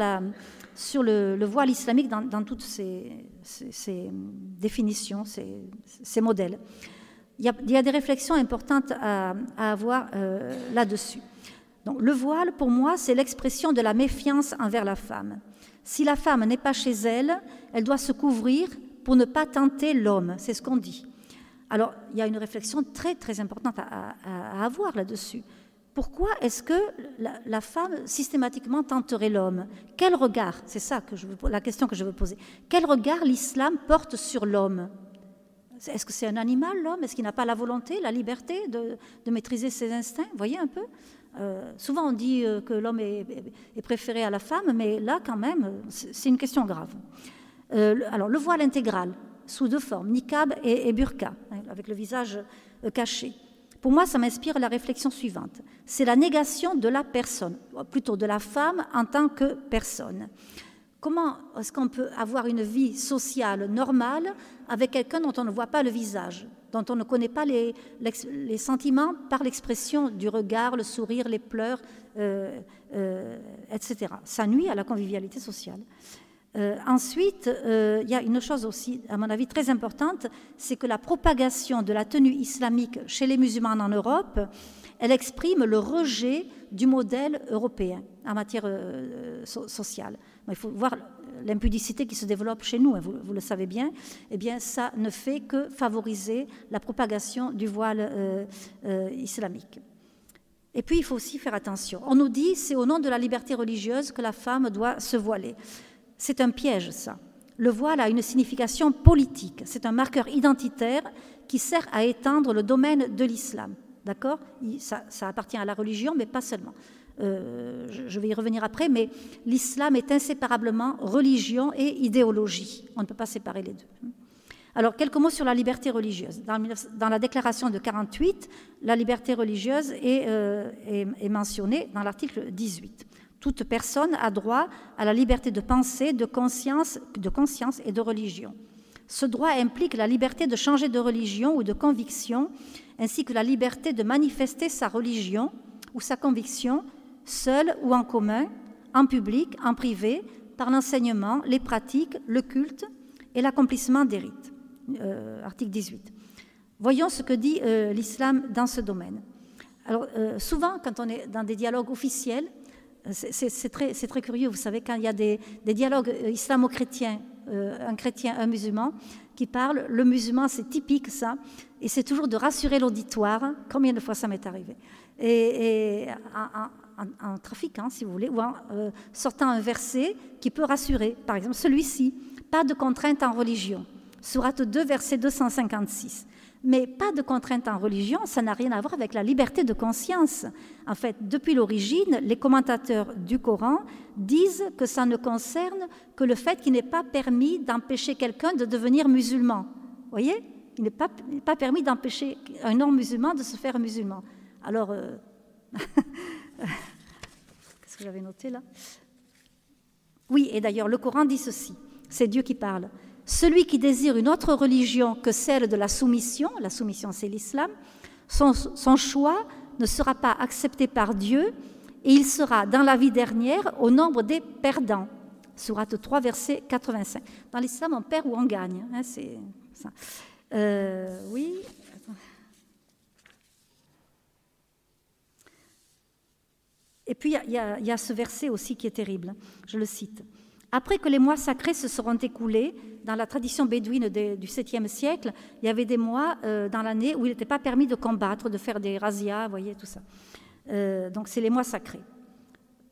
le, voile islamique dans, toutes ces, définitions, ces, modèles? Il y, a, des réflexions importantes à, avoir euh, là-dessus. Le voile, pour moi, c'est l'expression de la méfiance envers la femme. Si la femme n'est pas chez elle, elle doit se couvrir pour ne pas tenter l'homme. C'est ce qu'on dit. Alors, il y a une réflexion très, très importante à, avoir là-dessus. Pourquoi est-ce que la, femme systématiquement tenterait l'homme? Quel regard C'est ça que je la question que je veux poser. Quel regard l'islam porte sur l'homme? Est-ce que c'est un animal, l'homme? Est-ce qu'il n'a pas la volonté, la liberté de, maîtriser ses instincts? Voyez un peu? Euh, souvent, on dit euh, que l'homme est, préféré à la femme, mais là, quand même, c'est une question grave. Euh, alors, le voile intégral, sous deux formes, niqab et, burqa, hein, avec le visage caché. Pour moi, ça m'inspire la réflexion suivante. C'est la négation de la personne, plutôt de la femme en tant que personne. Comment est-ce qu'on peut avoir une vie sociale normale avec quelqu'un dont on ne voit pas le visage, dont on ne connaît pas les, sentiments par l'expression du regard, le sourire, les pleurs, euh, euh, etc. Ça nuit à la convivialité sociale. Euh, ensuite, il y a une chose aussi, à mon avis, très importante, c'est que la propagation de la tenue islamique chez les musulmans en Europe, elle exprime le rejet du modèle européen en matière sociale. Il faut voir l'impudicité qui se développe chez nous, hein, vous, le savez bien, eh bien, ça ne fait que favoriser la propagation du voile euh, euh, islamique. Et puis, il faut aussi faire attention. On nous dit, c'est au nom de la liberté religieuse que la femme doit se voiler. C'est un piège, ça. Le voile a une signification politique. C'est un marqueur identitaire qui sert à étendre le domaine de l'islam. D'accord? Ça, ça appartient à la religion, mais pas seulement. Euh, je vais y revenir après, mais l'islam est inséparablement religion et idéologie. On ne peut pas séparer les deux. Alors, quelques mots sur la liberté religieuse. Dans, la déclaration de 48, la liberté religieuse est, euh, est mentionnée dans l'article 18. Toute personne a droit à la liberté de pensée, de conscience, de conscience et de religion. Ce droit implique la liberté de changer de religion ou de conviction, ainsi que la liberté de manifester sa religion ou sa conviction seul ou en commun, en public, en privé, par l'enseignement, les pratiques, le culte et l'accomplissement des rites. Euh, article 18. Voyons ce que dit euh, l'islam dans ce domaine. Alors, euh, souvent, quand on est dans des dialogues officiels, c'est très, très, curieux, vous savez, quand il y a des, dialogues islamo-chrétiens, un chrétien, un musulman, qui parlent, le musulman, c'est typique ça, et c'est toujours de rassurer l'auditoire. Combien de fois ça m'est arrivé Et, et en, trafiquant, si vous voulez, ou en euh, sortant un verset qui peut rassurer. Par exemple, celui-ci, pas de contrainte en religion. Sourate 2, verset 256. Mais pas de contrainte en religion, ça n'a rien à voir avec la liberté de conscience. En fait, depuis l'origine, les commentateurs du Coran disent que ça ne concerne que le fait qu'il n'est pas permis d'empêcher quelqu'un de devenir musulman. Vous voyez? Il n'est pas, pas, permis d'empêcher un non-musulman de se faire musulman. Alors, euh, Qu'est-ce que j'avais noté là? Oui, et d'ailleurs, le Coran dit ceci. C'est Dieu qui parle. Celui qui désire une autre religion que celle de la soumission, la soumission c'est l'islam, son, choix ne sera pas accepté par Dieu et il sera dans la vie dernière au nombre des perdants. Sourate 3, verset 85. Dans l'islam, on perd ou on gagne. Hein, c'est ça. Euh, oui, Et puis il y, a ce verset aussi qui est terrible, je le cite. Après que les mois sacrés se seront écoulés, dans la tradition bédouine du 7e siècle, il y avait des mois euh, dans l'année où il n'était pas permis de combattre, de faire des razzias, vous voyez, tout ça. Euh, donc c'est les mois sacrés.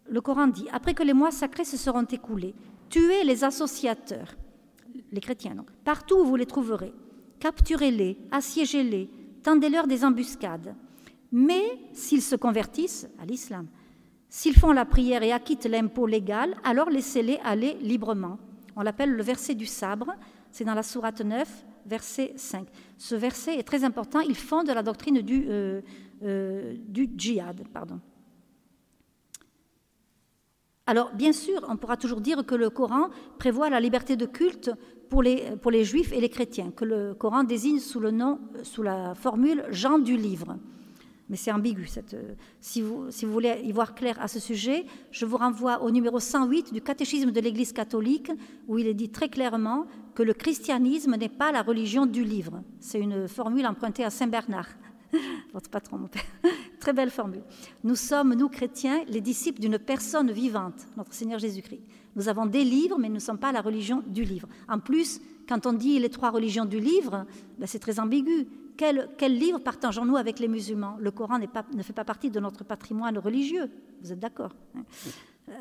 Le Coran dit, après que les mois sacrés se seront écoulés, tuez les associateurs, les chrétiens donc, partout où vous les trouverez, capturez-les, assiégez-les, tendez-leur des embuscades. Mais s'ils se convertissent à l'islam, S'ils font la prière et acquittent l'impôt légal, alors laissez-les aller librement. On l'appelle le verset du sabre, c'est dans la sourate 9, verset 5. Ce verset est très important, il fonde la doctrine du, euh, euh, djihad. Alors, bien sûr, on pourra toujours dire que le Coran prévoit la liberté de culte pour les, juifs et les chrétiens, que le Coran désigne sous, nom, sous la formule Jean du livre. Mais c'est ambigu. Euh, si, vous, si, vous, voulez y voir clair à ce sujet, je vous renvoie au numéro 108 du catéchisme de l'Église catholique, où il est dit très clairement que le christianisme n'est pas la religion du livre. C'est une formule empruntée à Saint Bernard, votre patron, mon père. très belle formule. Nous sommes, nous chrétiens, les disciples d'une personne vivante, notre Seigneur Jésus-Christ. Nous avons des livres, mais nous ne sommes pas la religion du livre. En plus, quand on dit les trois religions du livre, ben c'est très ambigu quel, livre partageons-nous avec les musulmans? Le Coran ne fait pas partie de notre patrimoine religieux. Vous êtes d'accord hein?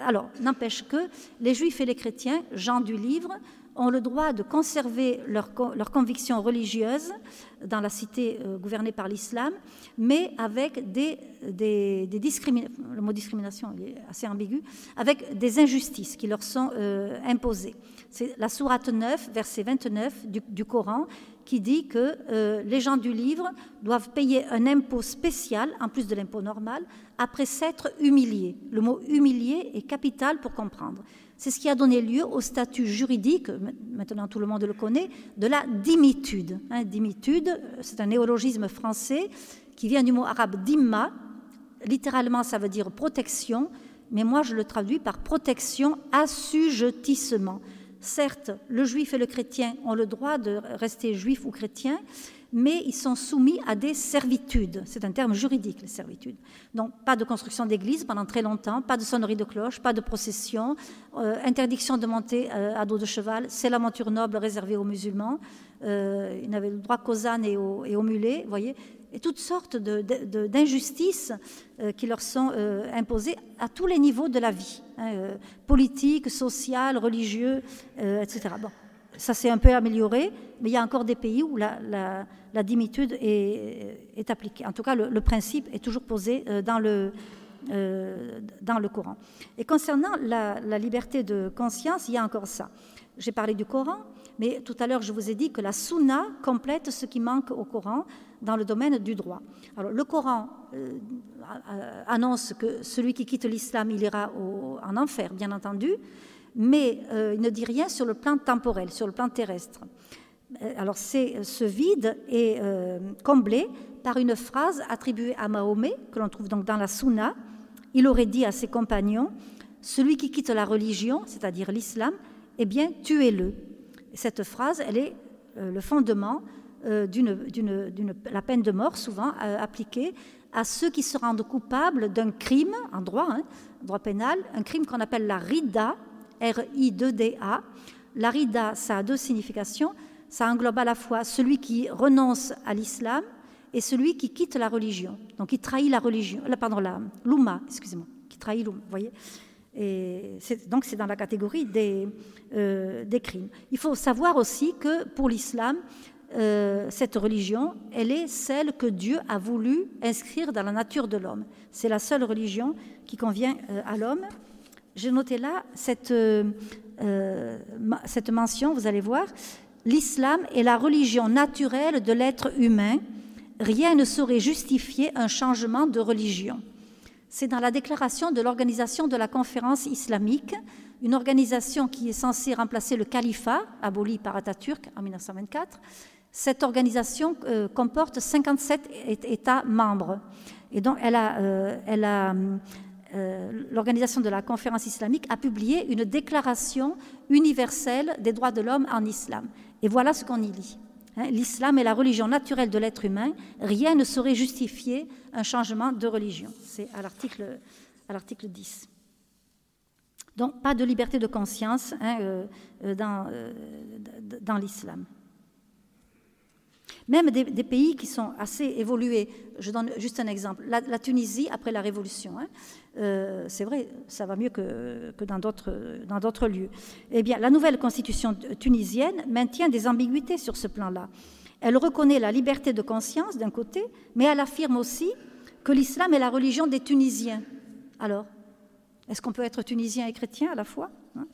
Alors, n'empêche que les juifs et les chrétiens, gens du livre, ont le droit de conserver leurs convictions religieuses dans la cité euh, gouvernée par l'islam, mais avec des, des, discriminations, le mot discrimination est assez ambigu, avec des injustices qui leur sont euh, imposées. C'est la sourate 9, verset 29 du Coran, qui dit que euh, les gens du livre doivent payer un impôt spécial, en plus de l'impôt normal, après s'être humiliés. Le mot humilié est capital pour comprendre. C'est ce qui a donné lieu au statut juridique, maintenant tout le monde le connaît, de la dimitude. Hein, dimitude, c'est un néologisme français qui vient du mot arabe dimma. Littéralement, ça veut dire protection, mais moi je le traduis par protection, assujettissement. Certes, le juif et le chrétien ont le droit de rester juif ou chrétien, mais ils sont soumis à des servitudes. C'est un terme juridique, les servitudes. Donc, pas de construction d'église pendant très longtemps, pas de sonnerie de cloche, pas de procession, euh, interdiction de monter euh, à dos de cheval. C'est la monture noble réservée aux musulmans. Euh, ils n'avaient le droit qu'aux ânes et aux, et aux mulets, voyez et toutes sortes d'injustices euh, qui leur sont euh, imposées à tous les niveaux de la vie, hein, euh, politique, social, religieux, etc. Bon, ça s'est un peu amélioré, mais il y a encore des pays où la, dimitude est, appliquée. En tout cas, le, principe est toujours posé dans le, dans le Coran. Et concernant la, la liberté de conscience, il y a encore ça. J'ai parlé du Coran, mais tout à l'heure, je vous ai dit que la Sunna complète ce qui manque au Coran dans le domaine du droit. Alors, le Coran euh, annonce que celui qui quitte l'islam, il ira en enfer, bien entendu, mais euh, il ne dit rien sur le plan temporel, sur le plan terrestre. Euh, alors, ce vide est comblé par une phrase attribuée à Mahomet, que l'on trouve donc dans la Sunna. Il aurait dit à ses compagnons Celui qui quitte la religion, c'est-à-dire l'islam, eh bien, tuez-le. Cette phrase, elle est le fondement d'une, la peine de mort, souvent euh, appliquée à ceux qui se rendent coupables d'un crime, en droit, hein, droit pénal, un crime qu'on appelle la rida, R-I-D-D-A. La rida, ça a deux significations. Ça englobe à la fois celui qui renonce à l'islam et celui qui quitte la religion. Donc, qui trahit la religion, la, pardon, la l'ouma, excusez-moi, qui trahit l'ouma, vous voyez et donc c'est dans la catégorie des, euh, des crimes. Il faut savoir aussi que pour l'islam, euh, cette religion, elle est celle que Dieu a voulu inscrire dans la nature de l'homme. C'est la seule religion qui convient euh, à l'homme. J'ai noté là cette, euh, cette mention, vous allez voir, l'islam est la religion naturelle de l'être humain. Rien ne saurait justifier un changement de religion. C'est dans la déclaration de l'organisation de la conférence islamique, une organisation qui est censée remplacer le califat, aboli par Atatürk en 1924, cette organisation euh, comporte 57 États membres. Et donc, elle a, euh, euh, l'organisation de la conférence islamique a publié une déclaration universelle des droits de l'homme en islam. Et voilà ce qu'on y lit. Hein. L'islam est la religion naturelle de l'être humain. Rien ne saurait justifier un changement de religion. C'est à l'article, à l'article 10. Donc, pas de liberté de conscience hein, dans l'islam. Même des, pays qui sont assez évolués. Je donne juste un exemple. La, Tunisie, après la Révolution, hein, euh, c'est vrai, ça va mieux que, dans d'autres lieux. Eh bien, la nouvelle constitution tunisienne maintient des ambiguïtés sur ce plan-là. Elle reconnaît la liberté de conscience d'un côté, mais elle affirme aussi que l'islam est la religion des Tunisiens. Alors, est-ce qu'on peut être tunisien et chrétien à la fois hein,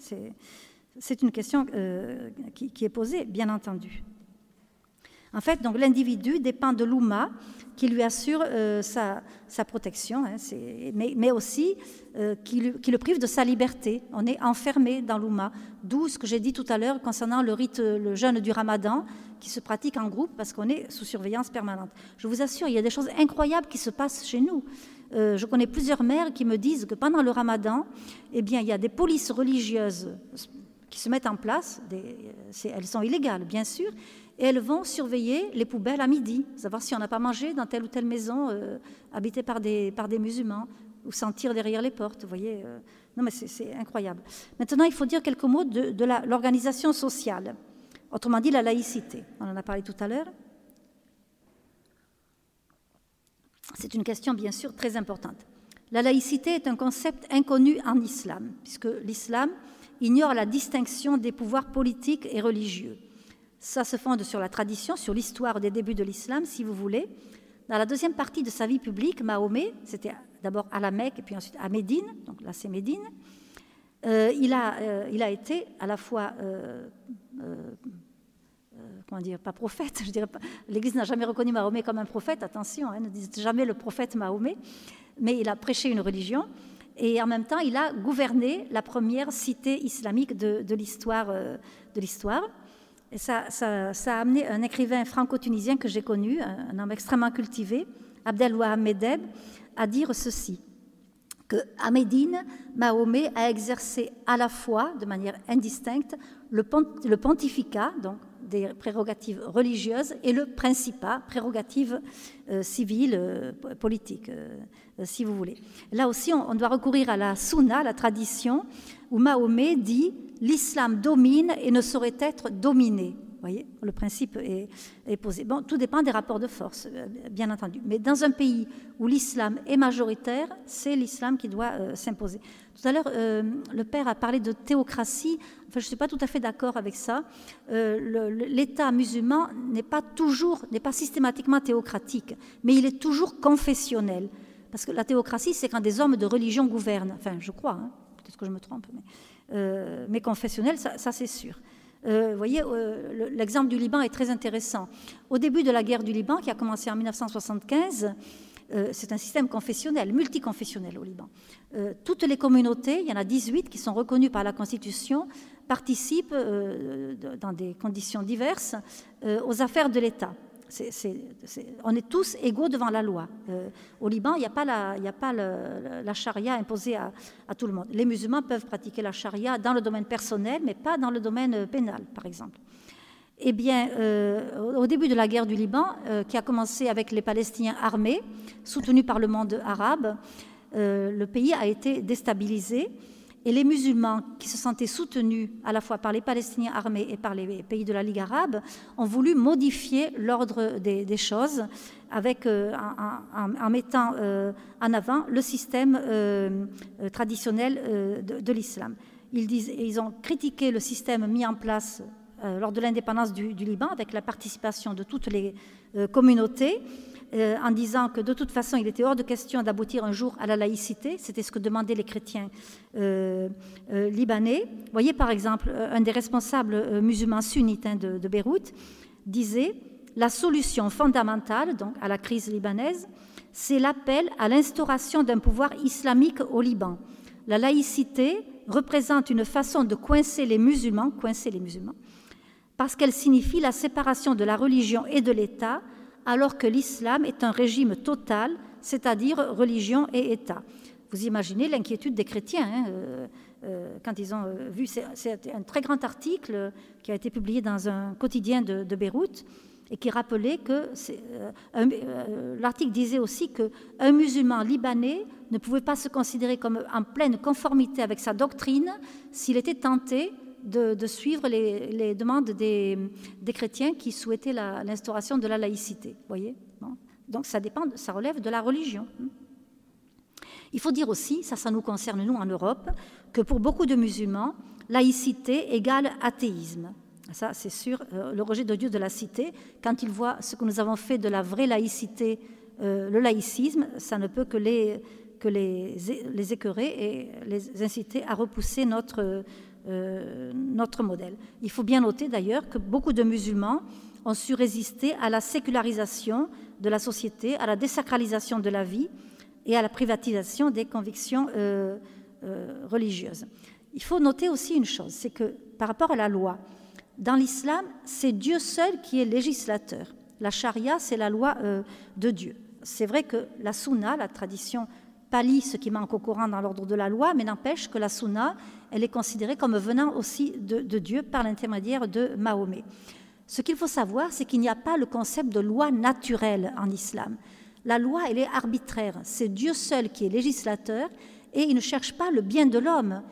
C'est une question euh, qui, est posée, bien entendu. En fait, donc l'individu dépend de l'Ouma qui lui assure euh, sa, protection, hein, mais, aussi euh, qui, le prive de sa liberté. On est enfermé dans l'Ouma. D'où ce que j'ai dit tout à l'heure concernant le rite, le jeûne du ramadan, qui se pratique en groupe parce qu'on est sous surveillance permanente. Je vous assure, il y a des choses incroyables qui se passent chez nous. Euh, je connais plusieurs mères qui me disent que pendant le ramadan, eh bien, il y a des polices religieuses qui se mettent en place. elles sont illégales, bien sûr, et elles vont surveiller les poubelles à midi, savoir si on n'a pas mangé dans telle ou telle maison euh, habitée par des, musulmans, ou sentir derrière les portes. Voyez, euh. non, mais c'est incroyable. Maintenant, il faut dire quelques mots de, de l'organisation sociale, autrement dit la laïcité. On en a parlé tout à l'heure. C'est une question bien sûr très importante. La laïcité est un concept inconnu en islam, puisque l'islam ignore la distinction des pouvoirs politiques et religieux. Ça se fonde sur la tradition, sur l'histoire des débuts de l'islam, si vous voulez. Dans la deuxième partie de sa vie publique, Mahomet, c'était d'abord à la Mecque et puis ensuite à Médine, donc là c'est Médine, euh, il, a, euh, il, a, été à la fois euh, comment dire, pas prophète, je dirais pas. L'Église n'a jamais reconnu Mahomet comme un prophète, attention, hein, ne dites jamais le prophète Mahomet, mais il a prêché une religion et en même temps il a gouverné la première cité islamique de l'histoire. Et ça, a amené un écrivain franco-tunisien que j'ai connu, un, homme extrêmement cultivé, Abdel Wahab Medeb, à dire ceci que à Mahomet a exercé à la fois, de manière indistincte, le, pontificat, donc des prérogatives religieuses, et le principat, prérogatives euh, civiles, euh, politiques, euh, si vous voulez. Là aussi, on, doit recourir à la sunna, la tradition, où Mahomet dit l'islam domine et ne saurait être dominé voyez, le principe est, posé. Bon, tout dépend des rapports de force, euh, bien entendu. Mais dans un pays où l'islam est majoritaire, c'est l'islam qui doit euh, s'imposer. Tout à l'heure, euh, le père a parlé de théocratie. Enfin, je ne suis pas tout à fait d'accord avec ça. L'État musulman n'est pas toujours, n'est pas systématiquement théocratique, mais il est toujours confessionnel. Parce que la théocratie, c'est quand des hommes de religion gouvernent. Enfin, je crois, hein. peut-être que je me trompe, mais, mais confessionnel, ça c'est sûr. Euh, voyez, euh, l'exemple du Liban est très intéressant. Au début de la guerre du Liban, qui a commencé en 1975, euh, c'est un système confessionnel, multiconfessionnel au Liban. toutes les communautés, il y en a 18 qui sont reconnues par la Constitution, participent dans des conditions diverses aux affaires de l'État on est tous égaux devant la loi. Euh, au Liban, il n'y a pas, la, charia imposée à, tout le monde. Les musulmans peuvent pratiquer la charia dans le domaine personnel, mais pas dans le domaine euh, pénal, par exemple. Eh bien, euh, au début de la guerre du Liban, qui a commencé avec les Palestiniens armés, soutenus par le monde arabe, le pays a été déstabilisé. Et les musulmans qui se sentaient soutenus à la fois par les Palestiniens armés et par les pays de la Ligue arabe ont voulu modifier l'ordre des, choses euh, en, mettant euh, en avant le système euh, traditionnel de, l'islam. Ils, ont critiqué le système mis en place lors de l'indépendance du, Liban avec la participation de toutes les communautés euh, en disant que de toute façon, il était hors de question d'aboutir un jour à la laïcité. C'était ce que demandaient les chrétiens euh, euh, libanais. Vous voyez, par exemple, un des responsables musulmans sunnites hein, de, de, Beyrouth disait la solution fondamentale donc, à la crise libanaise, c'est l'appel à l'instauration d'un pouvoir islamique au Liban. La laïcité représente une façon de coincer les musulmans, coincer les musulmans, parce qu'elle signifie la séparation de la religion et de l'État alors que l'islam est un régime total, c'est-à-dire religion et État. Vous imaginez l'inquiétude des chrétiens hein, euh, euh, quand ils ont euh, vu. C'est un très grand article qui a été publié dans un quotidien de, Beyrouth et qui rappelait que l'article disait aussi qu'un musulman libanais ne pouvait pas se considérer comme en pleine conformité avec sa doctrine s'il était tenté de, suivre les, demandes des, chrétiens qui souhaitaient l'instauration de la laïcité. Voyez Donc ça dépend, ça relève de la religion. Il faut dire aussi, ça, ça nous concerne nous en Europe, que pour beaucoup de musulmans, laïcité égale athéisme. Ça, c'est sûr, euh, le rejet de Dieu de la cité, quand ils voient ce que nous avons fait de la vraie laïcité, euh, le laïcisme, ça ne peut que les, que les, les écœurer et les inciter à repousser notre, euh, notre modèle. Il faut bien noter d'ailleurs que beaucoup de musulmans ont su résister à la sécularisation de la société, à la désacralisation de la vie et à la privatisation des convictions euh, euh, religieuses. Il faut noter aussi une chose, c'est que par rapport à la loi, Dans l'islam, c'est Dieu seul qui est législateur. La charia, c'est la loi de Dieu. C'est vrai que la sunna, la tradition, pallie ce qui manque au Coran dans l'ordre de la loi, mais n'empêche que la sunna, elle est considérée comme venant aussi de, de Dieu par l'intermédiaire de Mahomet. Ce qu'il faut savoir, c'est qu'il n'y a pas le concept de loi naturelle en islam. La loi, elle est arbitraire. C'est Dieu seul qui est législateur et il ne cherche pas le bien de l'homme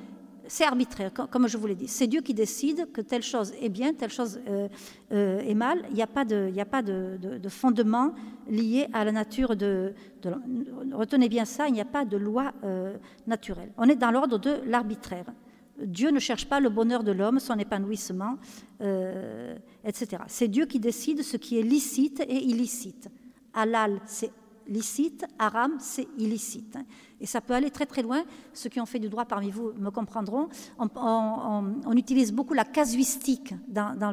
c'est arbitraire, comme je vous l'ai dit. C'est Dieu qui décide que telle chose est bien, telle chose euh, euh, est mal. Il n'y a pas, de, a pas de, fondement lié à la nature de, Retenez bien ça, il n'y a pas de loi euh, naturelle. On est dans l'ordre de l'arbitraire. Dieu ne cherche pas le bonheur de l'homme, son épanouissement, etc. C'est Dieu qui décide ce qui est licite et illicite. Halal, c'est licite, haram, c'est illicite. Et ça peut aller très très loin. Ceux qui ont fait du droit parmi vous me comprendront. On, utilise beaucoup la casuistique dans,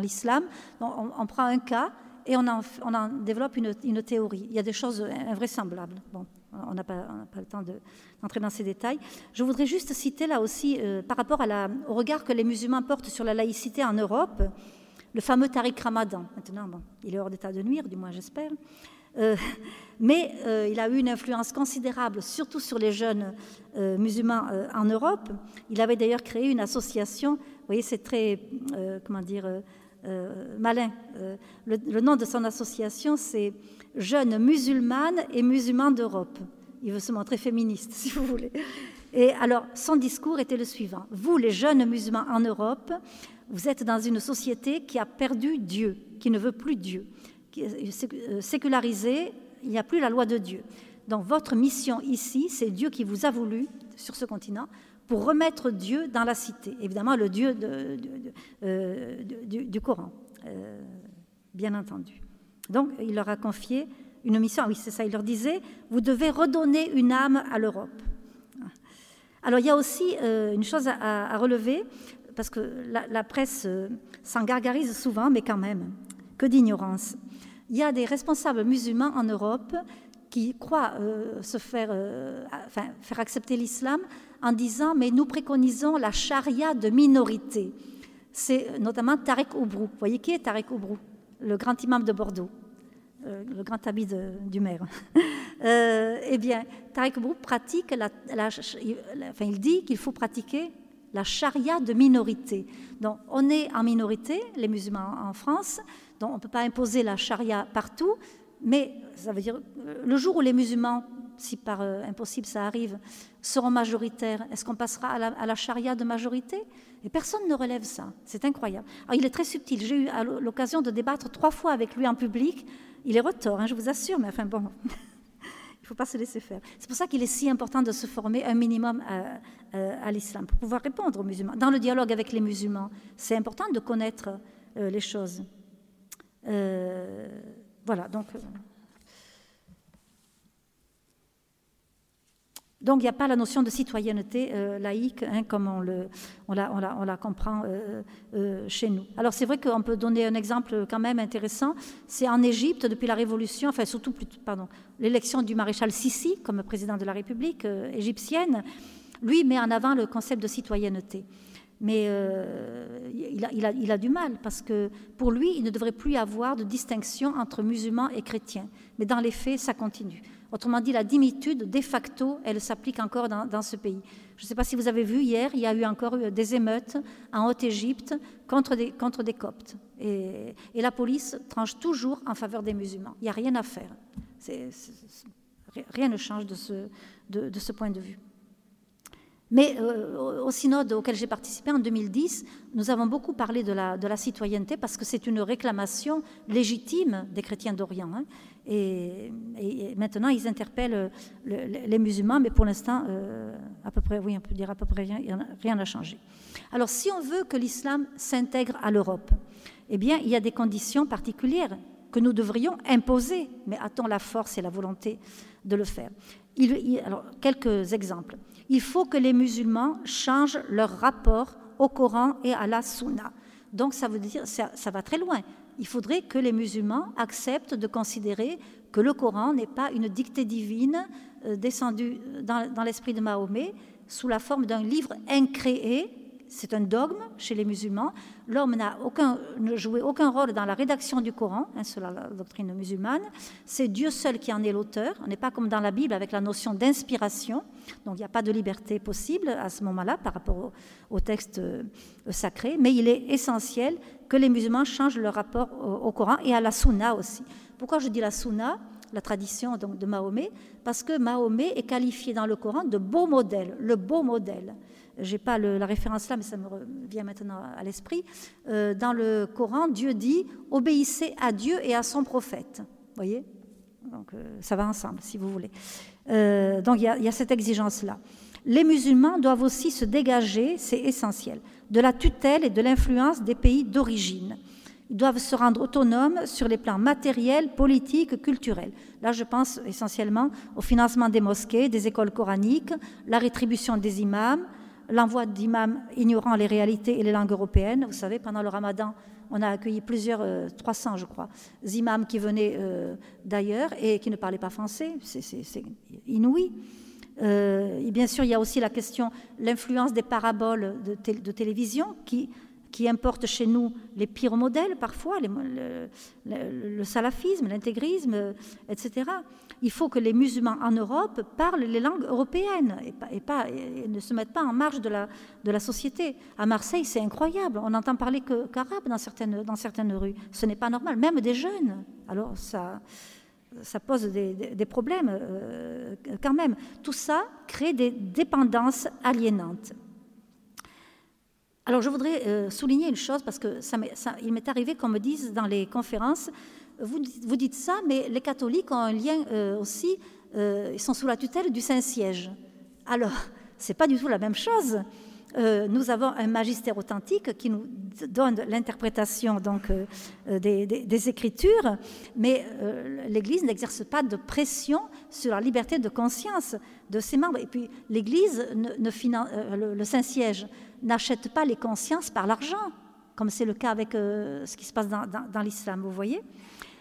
l'islam. On, prend un cas et on en, développe une, théorie. Il y a des choses invraisemblables. Bon, on n'a pas, le temps d'entrer dans ces détails. Je voudrais juste citer là aussi, euh, par rapport au regard que les musulmans portent sur la laïcité en Europe, le fameux Tariq Ramadan. Maintenant, bon, il est hors d'état de nuire, du moins j'espère. Euh, mais euh, il a eu une influence considérable, surtout sur les jeunes euh, musulmans en Europe. Il avait d'ailleurs créé une association, vous voyez, c'est très, comment dire, malin. Le, nom de son association, c'est Jeunes musulmanes et musulmans d'Europe. Il veut se montrer féministe, si vous voulez. Et alors, son discours était le suivant. Vous, les jeunes musulmans en Europe, vous êtes dans une société qui a perdu Dieu, qui ne veut plus Dieu. Euh, sécularisé, il n'y a plus la loi de Dieu. Donc votre mission ici, c'est Dieu qui vous a voulu sur ce continent pour remettre Dieu dans la cité. Évidemment, le Dieu euh, du, Coran, euh, bien entendu. Donc il leur a confié une mission. Ah oui, c'est ça. Il leur disait, vous devez redonner une âme à l'Europe. Alors il y a aussi une chose à, relever, parce que la presse s'en gargarise souvent, mais quand même, que d'ignorance il y a des responsables musulmans en Europe qui croient euh, se faire, euh, faire accepter l'islam en disant mais nous préconisons la charia de minorité. C'est notamment Tarek Oubrou. Vous voyez qui est Tarek Oubrou? Le grand imam de Bordeaux, euh, le grand habit du maire. eh bien, Tarek Oubrou pratique, la, enfin, il dit qu'il faut pratiquer la charia de minorité. Donc, on est en minorité, les musulmans en France, donc on ne peut pas imposer la charia partout, mais ça veut dire le jour où les musulmans, si par euh, impossible ça arrive, seront majoritaires, est-ce qu'on passera à la, charia de majorité? Et personne ne relève ça. C'est incroyable. Alors, il est très subtil. J'ai eu l'occasion de débattre trois fois avec lui en public. Il est retort, hein, je vous assure, mais enfin bon. Il ne faut pas se laisser faire. C'est pour ça qu'il est si important de se former un minimum à, à, l'islam, pour pouvoir répondre aux musulmans. Dans le dialogue avec les musulmans, c'est important de connaître euh, les choses. Euh, voilà, donc. Donc il n'y a pas la notion de citoyenneté euh, laïque hein, comme on, la, on, la, on la comprend chez nous. Alors c'est vrai qu'on peut donner un exemple quand même intéressant. C'est en Égypte, depuis la Révolution, enfin surtout l'élection du maréchal Sissi comme président de la République égyptienne, lui met en avant le concept de citoyenneté. Mais euh, il, a, du mal parce que pour lui, il ne devrait plus avoir de distinction entre musulmans et chrétiens. Mais dans les faits, ça continue. Autrement dit, la dimitude, de facto, elle s'applique encore dans, ce pays. Je ne sais pas si vous avez vu hier, il y a eu encore des émeutes en Haute-Égypte contre des, contre des coptes. Et, la police tranche toujours en faveur des musulmans. Il n'y a rien à faire. rien ne change de ce point de vue. Mais euh, au synode auquel j'ai participé en 2010, nous avons beaucoup parlé de la, de la citoyenneté parce que c'est une réclamation légitime des chrétiens d'Orient. Hein. Et, maintenant, ils interpellent les musulmans, mais pour l'instant, euh, à peu près, oui, on peut dire à peu près rien, rien n'a changé. Alors, si on veut que l'islam s'intègre à l'Europe, eh bien, il y a des conditions particulières que nous devrions imposer, mais a-t-on la force et la volonté de le faire alors, quelques exemples il faut que les musulmans changent leur rapport au Coran et à la Sunna. Donc ça veut dire ça, ça va très loin. Il faudrait que les musulmans acceptent de considérer que le Coran n'est pas une dictée divine euh, descendue dans, l'esprit de Mahomet sous la forme d'un livre incréé c'est un dogme chez les musulmans. L'homme n'a ne joué aucun rôle dans la rédaction du Coran, hein, selon la doctrine musulmane. C'est Dieu seul qui en est l'auteur. On n'est pas comme dans la Bible avec la notion d'inspiration. Donc il n'y a pas de liberté possible à ce moment-là par rapport au, texte euh, sacré. Mais il est essentiel que les musulmans changent leur rapport au, Coran et à la Sunna aussi. Pourquoi je dis la Sunna la tradition de Mahomet, parce que Mahomet est qualifié dans le Coran de beau modèle, le beau modèle je n'ai pas la référence là, mais ça me vient maintenant à l'esprit. Euh, dans le Coran, Dieu dit obéissez à Dieu et à son prophète. Voyez? Donc euh, ça va ensemble, si vous voulez. Euh, donc il y, a cette exigence-là. Les musulmans doivent aussi se dégager, c'est essentiel, de la tutelle et de l'influence des pays d'origine. Ils doivent se rendre autonomes sur les plans matériels, politiques, culturels. Là, je pense essentiellement au financement des mosquées, des écoles coraniques, la rétribution des imams, l'envoi d'imams ignorant les réalités et les langues européennes. Vous savez, pendant le ramadan, on a accueilli plusieurs, 300 euh, je crois, imams qui venaient euh, d'ailleurs et qui ne parlaient pas français. C'est inouï. Euh, bien sûr, il y a aussi la question, l'influence des paraboles de télévision qui qui importent chez nous les pires modèles parfois, le, salafisme, l'intégrisme, etc. Il faut que les musulmans en Europe parlent les langues européennes et, ne se mettent pas en marge de la, société. À Marseille, c'est incroyable. On n'entend parler qu'arabe dans, certaines, dans certaines rues. Ce n'est pas normal, même des jeunes. Alors ça, ça pose des, problèmes euh, quand même. Tout ça crée des dépendances aliénantes. Alors je voudrais euh, souligner une chose parce que il m'est arrivé qu'on me dise dans les conférences, vous, vous, dites ça, mais les catholiques ont un lien euh, aussi, euh, ils sont sous la tutelle du Saint-Siège. Alors, c'est pas du tout la même chose. Nous avons un magistère authentique qui nous donne l'interprétation donc des, Écritures, mais l'Église n'exerce pas de pression sur la liberté de conscience de ses membres. Et puis l'Église, le Saint-Siège n'achètent pas les consciences par l'argent, comme c'est le cas avec euh, ce qui se passe dans, l'islam, vous voyez.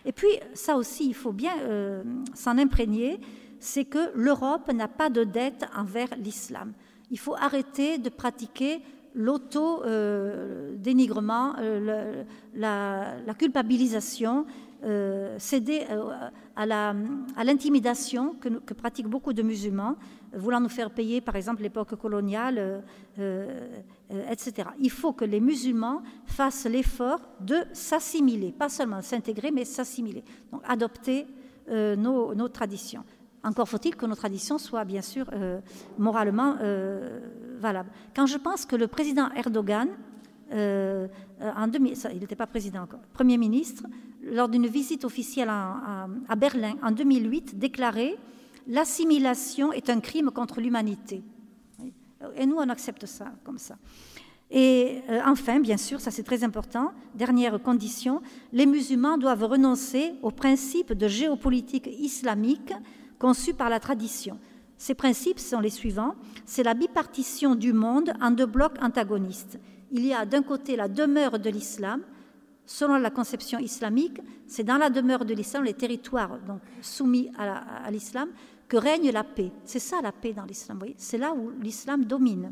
Et puis, ça aussi, il faut bien euh, s'en imprégner, c'est que l'Europe n'a pas de dette envers l'islam. Il faut arrêter de pratiquer l'auto-dénigrement, euh, la, culpabilisation, céder à l'intimidation que, que, pratiquent beaucoup de musulmans voulant nous faire payer, par exemple, l'époque coloniale, euh, euh, etc. Il faut que les musulmans fassent l'effort de s'assimiler, pas seulement s'intégrer, mais s'assimiler. Donc adopter euh, nos, traditions. Encore faut-il que nos traditions soient, bien sûr, moralement valables. Quand je pense que le président Erdogan, 2000, il n'était pas président encore, Premier ministre, lors d'une visite officielle à Berlin en 2008, déclarait l'assimilation est un crime contre l'humanité. Et nous, on accepte ça comme ça. Et euh, enfin, bien sûr, ça c'est très important, dernière condition, les musulmans doivent renoncer aux principes de géopolitique islamique conçus par la tradition. Ces principes sont les suivants. C'est la bipartition du monde en deux blocs antagonistes. Il y a d'un côté la demeure de l'islam, selon la conception islamique, c'est dans la demeure de l'islam, les territoires donc, soumis à l'islam, que règne la paix. C'est ça la paix dans l'islam. C'est là où l'islam domine.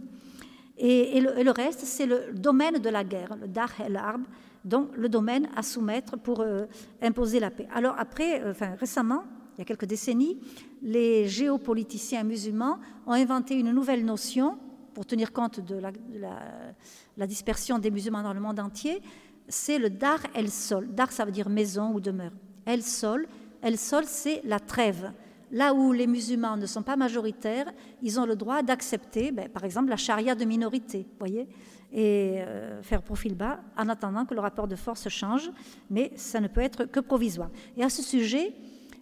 Et, le, reste, c'est le domaine de la guerre, le dar el-arb, donc le domaine à soumettre pour euh, imposer la paix. Alors après, euh, récemment, il y a quelques décennies, les géopoliticiens musulmans ont inventé une nouvelle notion pour tenir compte de la, dispersion des musulmans dans le monde entier. C'est le dar el-sol. Dar, ça veut dire maison ou demeure. El-sol, el-sol, c'est la trêve là où les musulmans ne sont pas majoritaires, ils ont le droit d'accepter, ben, par exemple, la charia de minorité, voyez, et euh, faire profil bas en attendant que le rapport de force change, mais ça ne peut être que provisoire. Et à ce sujet,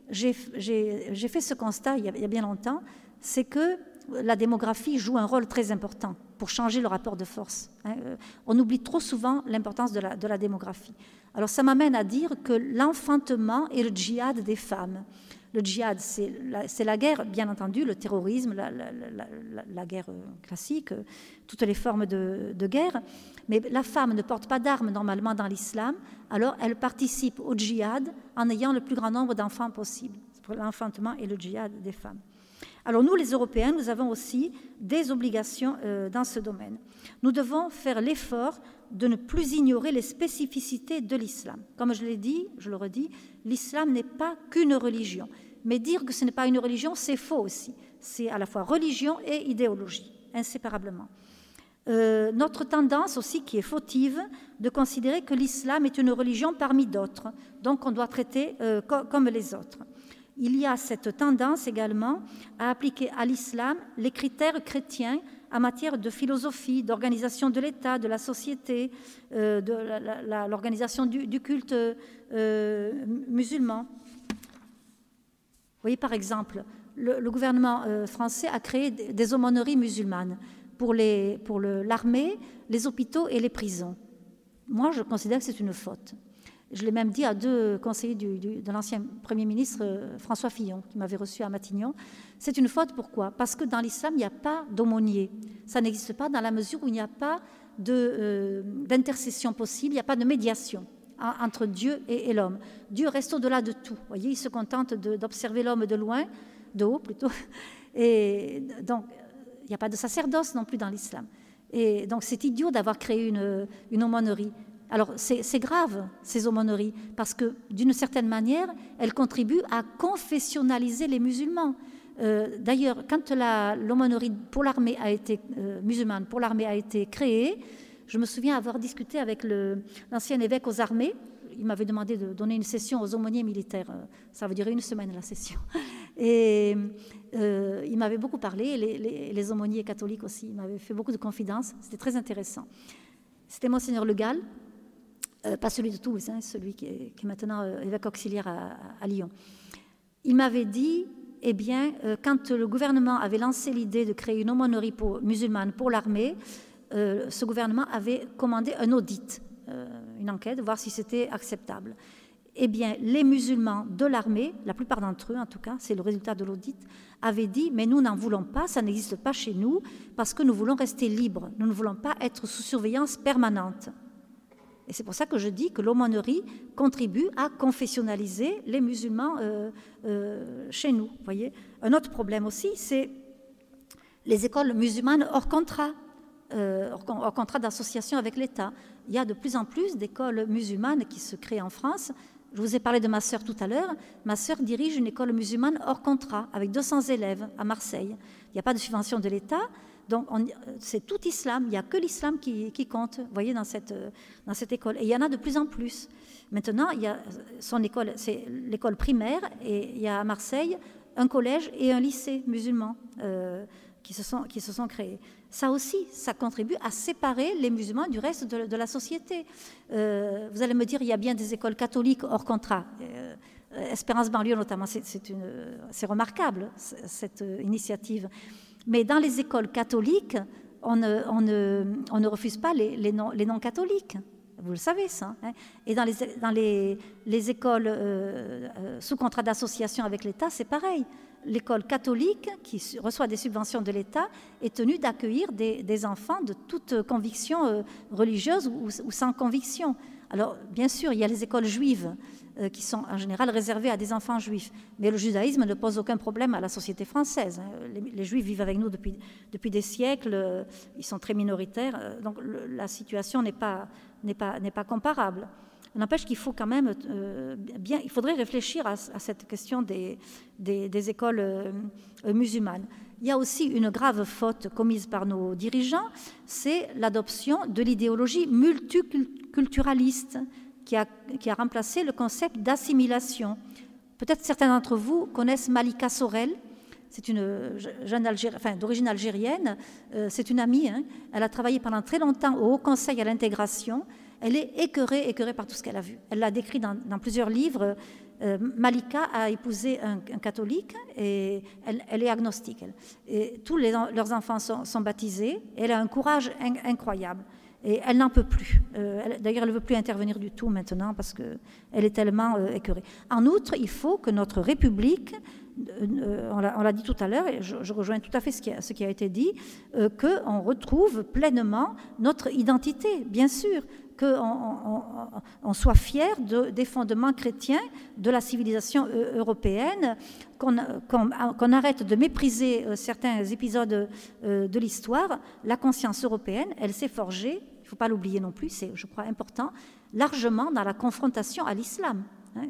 j'ai fait ce constat il y, a, bien longtemps, c'est que la démographie joue un rôle très important pour changer le rapport de force. Hein. Euh, on oublie trop souvent l'importance de la, de la démographie. Alors ça m'amène à dire que l'enfantement est le djihad des femmes. Le djihad, c'est la, guerre, bien entendu, le terrorisme, la, guerre euh, classique, euh, toutes les formes de, guerre. Mais la femme ne porte pas d'armes normalement dans l'islam, alors elle participe au djihad en ayant le plus grand nombre d'enfants possible. L'enfantement et le djihad des femmes. Alors nous, les Européens, nous avons aussi des obligations euh, dans ce domaine. Nous devons faire l'effort de ne plus ignorer les spécificités de l'islam. Comme je l'ai dit, je le redis, l'islam n'est pas qu'une religion. Mais dire que ce n'est pas une religion, c'est faux aussi. C'est à la fois religion et idéologie, inséparablement. Euh, notre tendance aussi, qui est fautive, de considérer que l'islam est une religion parmi d'autres, donc on doit traiter euh, comme les autres. Il y a cette tendance également à appliquer à l'islam les critères chrétiens en matière de philosophie, d'organisation de l'État, de la société, euh, de l'organisation du, culte musulman. Voyez par exemple, le, gouvernement français a créé des aumôneries musulmanes pour l'armée, les hôpitaux et les prisons. Moi, je considère que c'est une faute. Je l'ai même dit à deux conseillers de l'ancien Premier ministre euh, François Fillon, qui m'avait reçu à Matignon. C'est une faute, pourquoi? Parce que dans l'islam, il n'y a pas d'aumônier. Ça n'existe pas dans la mesure où il n'y a pas euh, d'intercession possible, il n'y a pas de médiation entre Dieu et, l'homme. Dieu reste au-delà de tout. Voyez, il se contente d'observer l'homme de loin, de haut plutôt. Et donc, il n'y a pas de sacerdoce non plus dans l'islam. Et donc c'est idiot d'avoir créé une, une aumônerie. Alors c'est grave, ces aumôneries, parce que d'une certaine manière, elles contribuent à confessionnaliser les musulmans. Euh, d'ailleurs, quand l'aumônerie pour l'armée a été euh, musulmane, pour l'armée a été créée, je me souviens avoir discuté avec l'ancien évêque aux armées. Il m'avait demandé de donner une session aux aumôniers militaires. Euh, ça veut dire une semaine la session. Et euh, il m'avait beaucoup parlé, les, aumôniers catholiques aussi, il m'avait fait beaucoup de confidences, c'était très intéressant. C'était Monseigneur Le Gall, euh, pas celui de Toulouse, hein, celui qui est, maintenant évêque auxiliaire à, Lyon. Il m'avait dit, eh bien, quand le gouvernement avait lancé l'idée de créer une aumônerie musulmane pour l'armée, ce gouvernement avait commandé un audit, une enquête, voir si c'était acceptable eh bien, les musulmans de l'armée, la plupart d'entre eux en tout cas, c'est le résultat de l'audit, avaient dit, mais nous n'en voulons pas, ça n'existe pas chez nous, parce que nous voulons rester libres, nous ne voulons pas être sous surveillance permanente. Et c'est pour ça que je dis que l'aumônerie contribue à confessionnaliser les musulmans euh, euh, chez nous. Voyez Un autre problème aussi, c'est les écoles musulmanes hors contrat, euh, hors contrat d'association avec l'État. Il y a de plus en plus d'écoles musulmanes qui se créent en France je vous ai parlé de ma sœur tout à l'heure. Ma sœur dirige une école musulmane hors contrat avec 200 élèves à Marseille. Il n'y a pas de subvention de l'État. Donc c'est tout islam, il n'y a que l'islam qui, compte, vous voyez, dans cette, école. Et il y en a de plus en plus. Maintenant, son école, c'est l'école primaire, et il y a à Marseille un collège et un lycée musulman euh, qui se sont créés ça aussi, ça contribue à séparer les musulmans du reste de, la société. Euh, vous allez me dire, il y a bien des écoles catholiques hors contrat. Euh, Espérance banlieue notamment, c'est remarquable, cette initiative. Mais dans les écoles catholiques, on ne, refuse pas les, non-catholiques. Vous le savez, ça. Hein. Et dans les, écoles euh, sous contrat d'association avec l'État, c'est pareil l'école catholique, qui reçoit des subventions de l'État, est tenue d'accueillir des, enfants de toute conviction euh, religieuse ou, sans conviction. Alors, bien sûr, il y a les écoles juives euh, qui sont en général réservées à des enfants juifs, mais le judaïsme ne pose aucun problème à la société française. Hein. Les, juifs vivent avec nous depuis, depuis des siècles, euh, ils sont très minoritaires, donc la situation n'est pas, pas, pas comparable. N'empêche qu'il faut quand même euh, il faudrait réfléchir à, cette question des, écoles euh, musulmanes. Il y a aussi une grave faute commise par nos dirigeants, c'est l'adoption de l'idéologie multiculturaliste qui a, remplacé le concept d'assimilation. Peut-être certains d'entre vous connaissent Malika Sorel. C'est une jeune enfin, d'origine algérienne. Euh, c'est une amie. Hein. Elle a travaillé pendant très longtemps au Haut Conseil à l'intégration. Elle est écœurée, écœurée par tout ce qu'elle a vu. Elle l'a décrit dans, plusieurs livres. Euh, Malika a épousé un, catholique et elle, est agnostique. Et tous leurs enfants sont, baptisés. elle a un courage incroyable. Et elle n'en peut plus. Euh, d'ailleurs, elle ne veut plus intervenir du tout maintenant parce qu'elle est tellement euh, écœurée. En outre, il faut que notre République euh, on l'a dit tout à l'heure, et je, rejoins tout à fait ce qui a, ce qui a été dit, qu'on retrouve pleinement notre identité, bien sûr. Qu'on soit fier des fondements chrétiens de la civilisation euh, européenne, qu'on arrête de mépriser euh, certains épisodes euh, de l'histoire. La conscience européenne, elle s'est forgée, il ne faut pas l'oublier non plus, c'est, je crois, important, largement dans la confrontation à l'islam. Hein,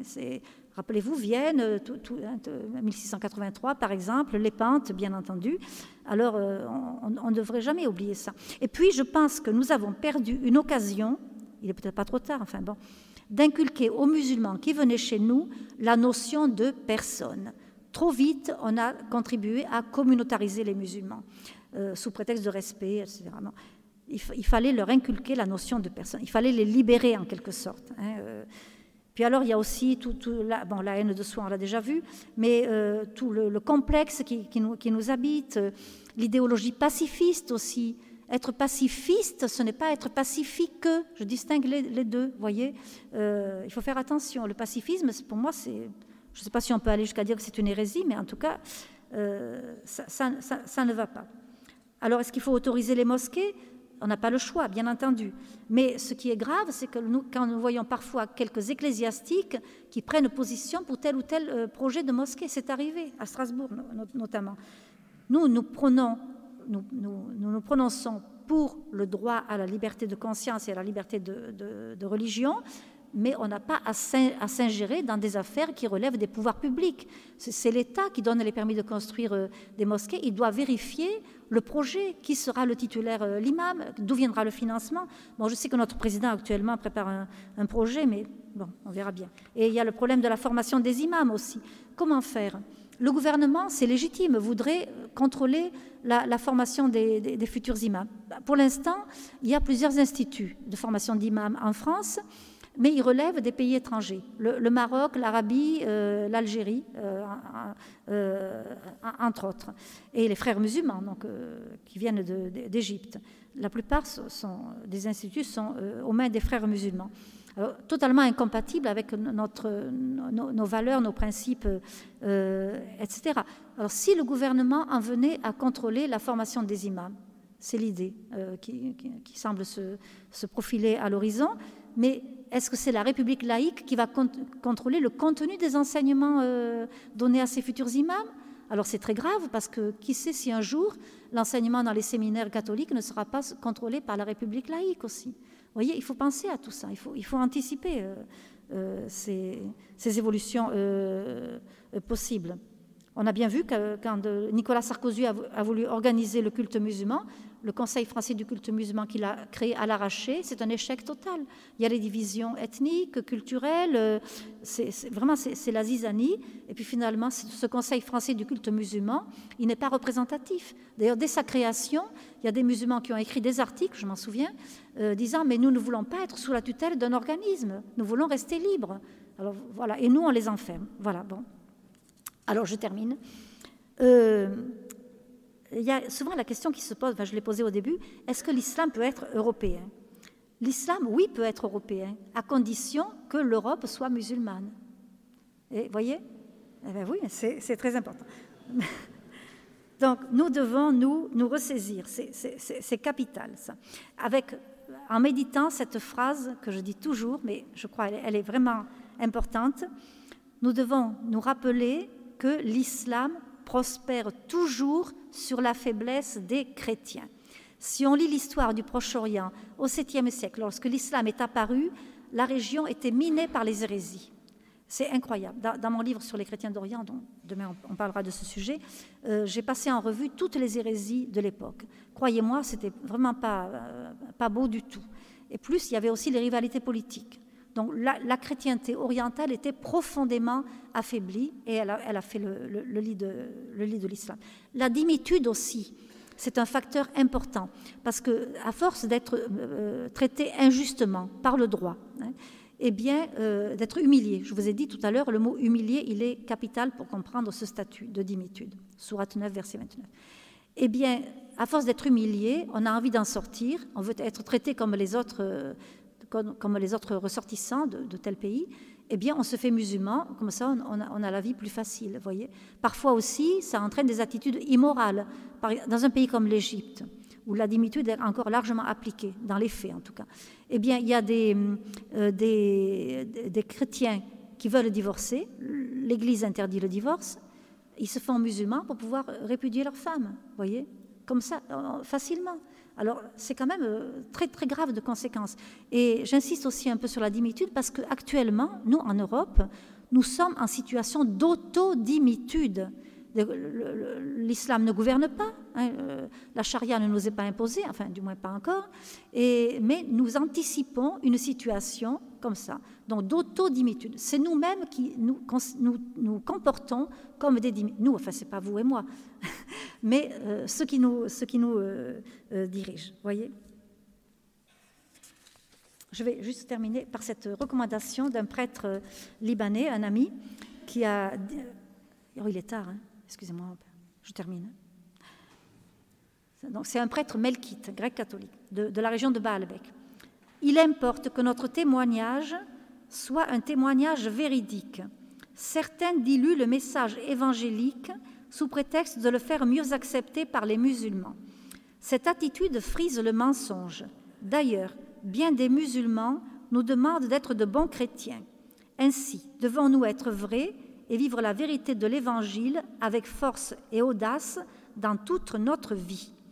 rappelez-vous, Vienne, 1683 hein, par exemple, les pentes, bien entendu. Alors, on ne devrait jamais oublier ça. Et puis, je pense que nous avons perdu une occasion il n'est peut-être pas trop tard, enfin bon, d'inculquer aux musulmans qui venaient chez nous la notion de personne. Trop vite, on a contribué à communautariser les musulmans, euh, sous prétexte de respect, etc. il, fallait leur inculquer la notion de personne, il fallait les libérer en quelque sorte. Hein, euh. Puis alors, il y a aussi tout, la, bon, la haine de soi, on l'a déjà vu, mais euh, tout le, complexe qui, nous, qui nous habite, l'idéologie pacifiste aussi, être pacifiste, ce n'est pas être pacifique. Je distingue les, deux, voyez. Euh, il faut faire attention. Le pacifisme, pour moi, c'est. Je ne sais pas si on peut aller jusqu'à dire que c'est une hérésie, mais en tout cas, euh, ça, ne va pas. Alors, est-ce qu'il faut autoriser les mosquées? On n'a pas le choix, bien entendu. Mais ce qui est grave, c'est que quand nous voyons parfois quelques ecclésiastiques qui prennent position pour tel ou tel euh, projet de mosquée, c'est arrivé à Strasbourg notamment. Nous, nous prenons nous, nous, prononçons pour le droit à la liberté de conscience et à la liberté de, religion, mais on n'a pas à s'ingérer dans des affaires qui relèvent des pouvoirs publics. C'est l'État qui donne les permis de construire euh, des mosquées. Il doit vérifier le projet, qui sera le titulaire, euh, l'imam, d'où viendra le financement? Bon, je sais que notre président actuellement prépare un, un projet, mais bon, on verra bien. Et il y a le problème de la formation des imams aussi. Comment faire? Le gouvernement, c'est légitime, voudrait contrôler la, formation des, futurs imams. Pour l'instant, il y a plusieurs instituts de formation d'imams en France, mais ils relèvent des pays étrangers. Le, Maroc, l'Arabie, euh, l'Algérie, euh, euh, entre autres. Et les frères musulmans, donc, qui viennent d'Égypte. La plupart des instituts sont aux mains des frères musulmans totalement incompatible avec nos, valeurs, nos principes, euh, etc. Alors si le gouvernement en venait à contrôler la formation des imams, c'est l'idée euh, qui, semble se, profiler à l'horizon, mais est-ce que c'est la République laïque qui va contrôler le contenu des enseignements euh, donnés à ces futurs imams? Alors c'est très grave parce que qui sait si un jour l'enseignement dans les séminaires catholiques ne sera pas contrôlé par la République laïque aussi? Voyez, il faut penser à tout ça, il faut, anticiper euh, euh, ces, évolutions euh, possibles. On a bien vu que quand Nicolas Sarkozy a, voulu organiser le culte musulman, le Conseil français du culte musulman qu'il a créé à l'arraché, c'est un échec total. Il y a les divisions ethniques, culturelles, c'est, vraiment c'est, la zizanie. Et puis finalement, ce Conseil français du culte musulman, il n'est pas représentatif. D'ailleurs, dès sa création, il y a des musulmans qui ont écrit des articles, je m'en souviens, euh, disant mais nous ne voulons pas être sous la tutelle d'un organisme, nous voulons rester libres. Alors voilà, et nous on les enferme. Voilà, bon. Alors je termine. Euh, il y a souvent la question qui se pose, je l'ai posée au début, est-ce que l'islam peut être européen? L'islam, oui, peut être européen, à condition que l'Europe soit musulmane. Et voyez? Eh bien, Oui, c'est très important. Donc nous devons nous, nous ressaisir, c'est capital ça. Avec, en méditant cette phrase que je dis toujours, mais je crois qu'elle est vraiment importante, nous devons nous rappeler que l'islam prospère toujours sur la faiblesse des chrétiens. Si on lit l'histoire du Proche-Orient au 7e siècle, lorsque l'islam est apparu, la région était minée par les hérésies. C'est incroyable. Dans, mon livre sur les chrétiens d'Orient, dont demain on, parlera de ce sujet, euh, j'ai passé en revue toutes les hérésies de l'époque. Croyez-moi, c'était vraiment pas, euh, pas beau du tout. Et plus, il y avait aussi les rivalités politiques. Donc la, chrétienté orientale était profondément affaiblie et elle a, fait le, lit de, l'islam. La dimitude aussi, c'est un facteur important parce que à force d'être euh, traité injustement par le droit, hein, eh bien euh, d'être humilié. Je vous ai dit tout à l'heure, le mot humilié, il est capital pour comprendre ce statut de dimitude. Sourate 9, verset 29. Eh bien, à force d'être humilié, on a envie d'en sortir, on veut être traité comme les autres euh, comme, les autres ressortissants de, tel pays, eh bien, on se fait musulman, comme ça, on a, la vie plus facile, voyez. Parfois aussi, ça entraîne des attitudes immorales. Dans un pays comme l'Égypte, où la dimitude est encore largement appliquée, dans les faits en tout cas, eh bien, il y a des, euh, des, des chrétiens qui veulent divorcer, l'Église interdit le divorce, ils se font musulmans pour pouvoir répudier leur femme, voyez, comme ça, facilement. Alors, c'est quand même euh, très, très grave de conséquences. Et j'insiste aussi un peu sur la dimitude parce qu'actuellement, nous, en Europe, nous sommes en situation d'autodimitude. L'islam ne gouverne pas, hein, euh, la charia ne nous est pas imposée, enfin du moins pas encore, mais nous anticipons une situation comme ça, donc d'autodimitude. C'est nous-mêmes qui nous, comportons comme des Nous, enfin c'est pas vous et moi, mais euh, ceux qui nous, ceux qui nous euh, dirigent, voyez je vais juste terminer par cette recommandation d'un prêtre libanais, un ami, qui a... Oh, il est tard, hein Excusez-moi, je termine. C'est un prêtre melkite, grec catholique, de, la région de Baalbek. Il importe que notre témoignage soit un témoignage véridique. Certains diluent le message évangélique sous prétexte de le faire mieux accepter par les musulmans. Cette attitude frise le mensonge. D'ailleurs, bien des musulmans nous demandent d'être de bons chrétiens. Ainsi, devons-nous être vrais et vivre la vérité de l'Évangile avec force et audace dans toute notre vie.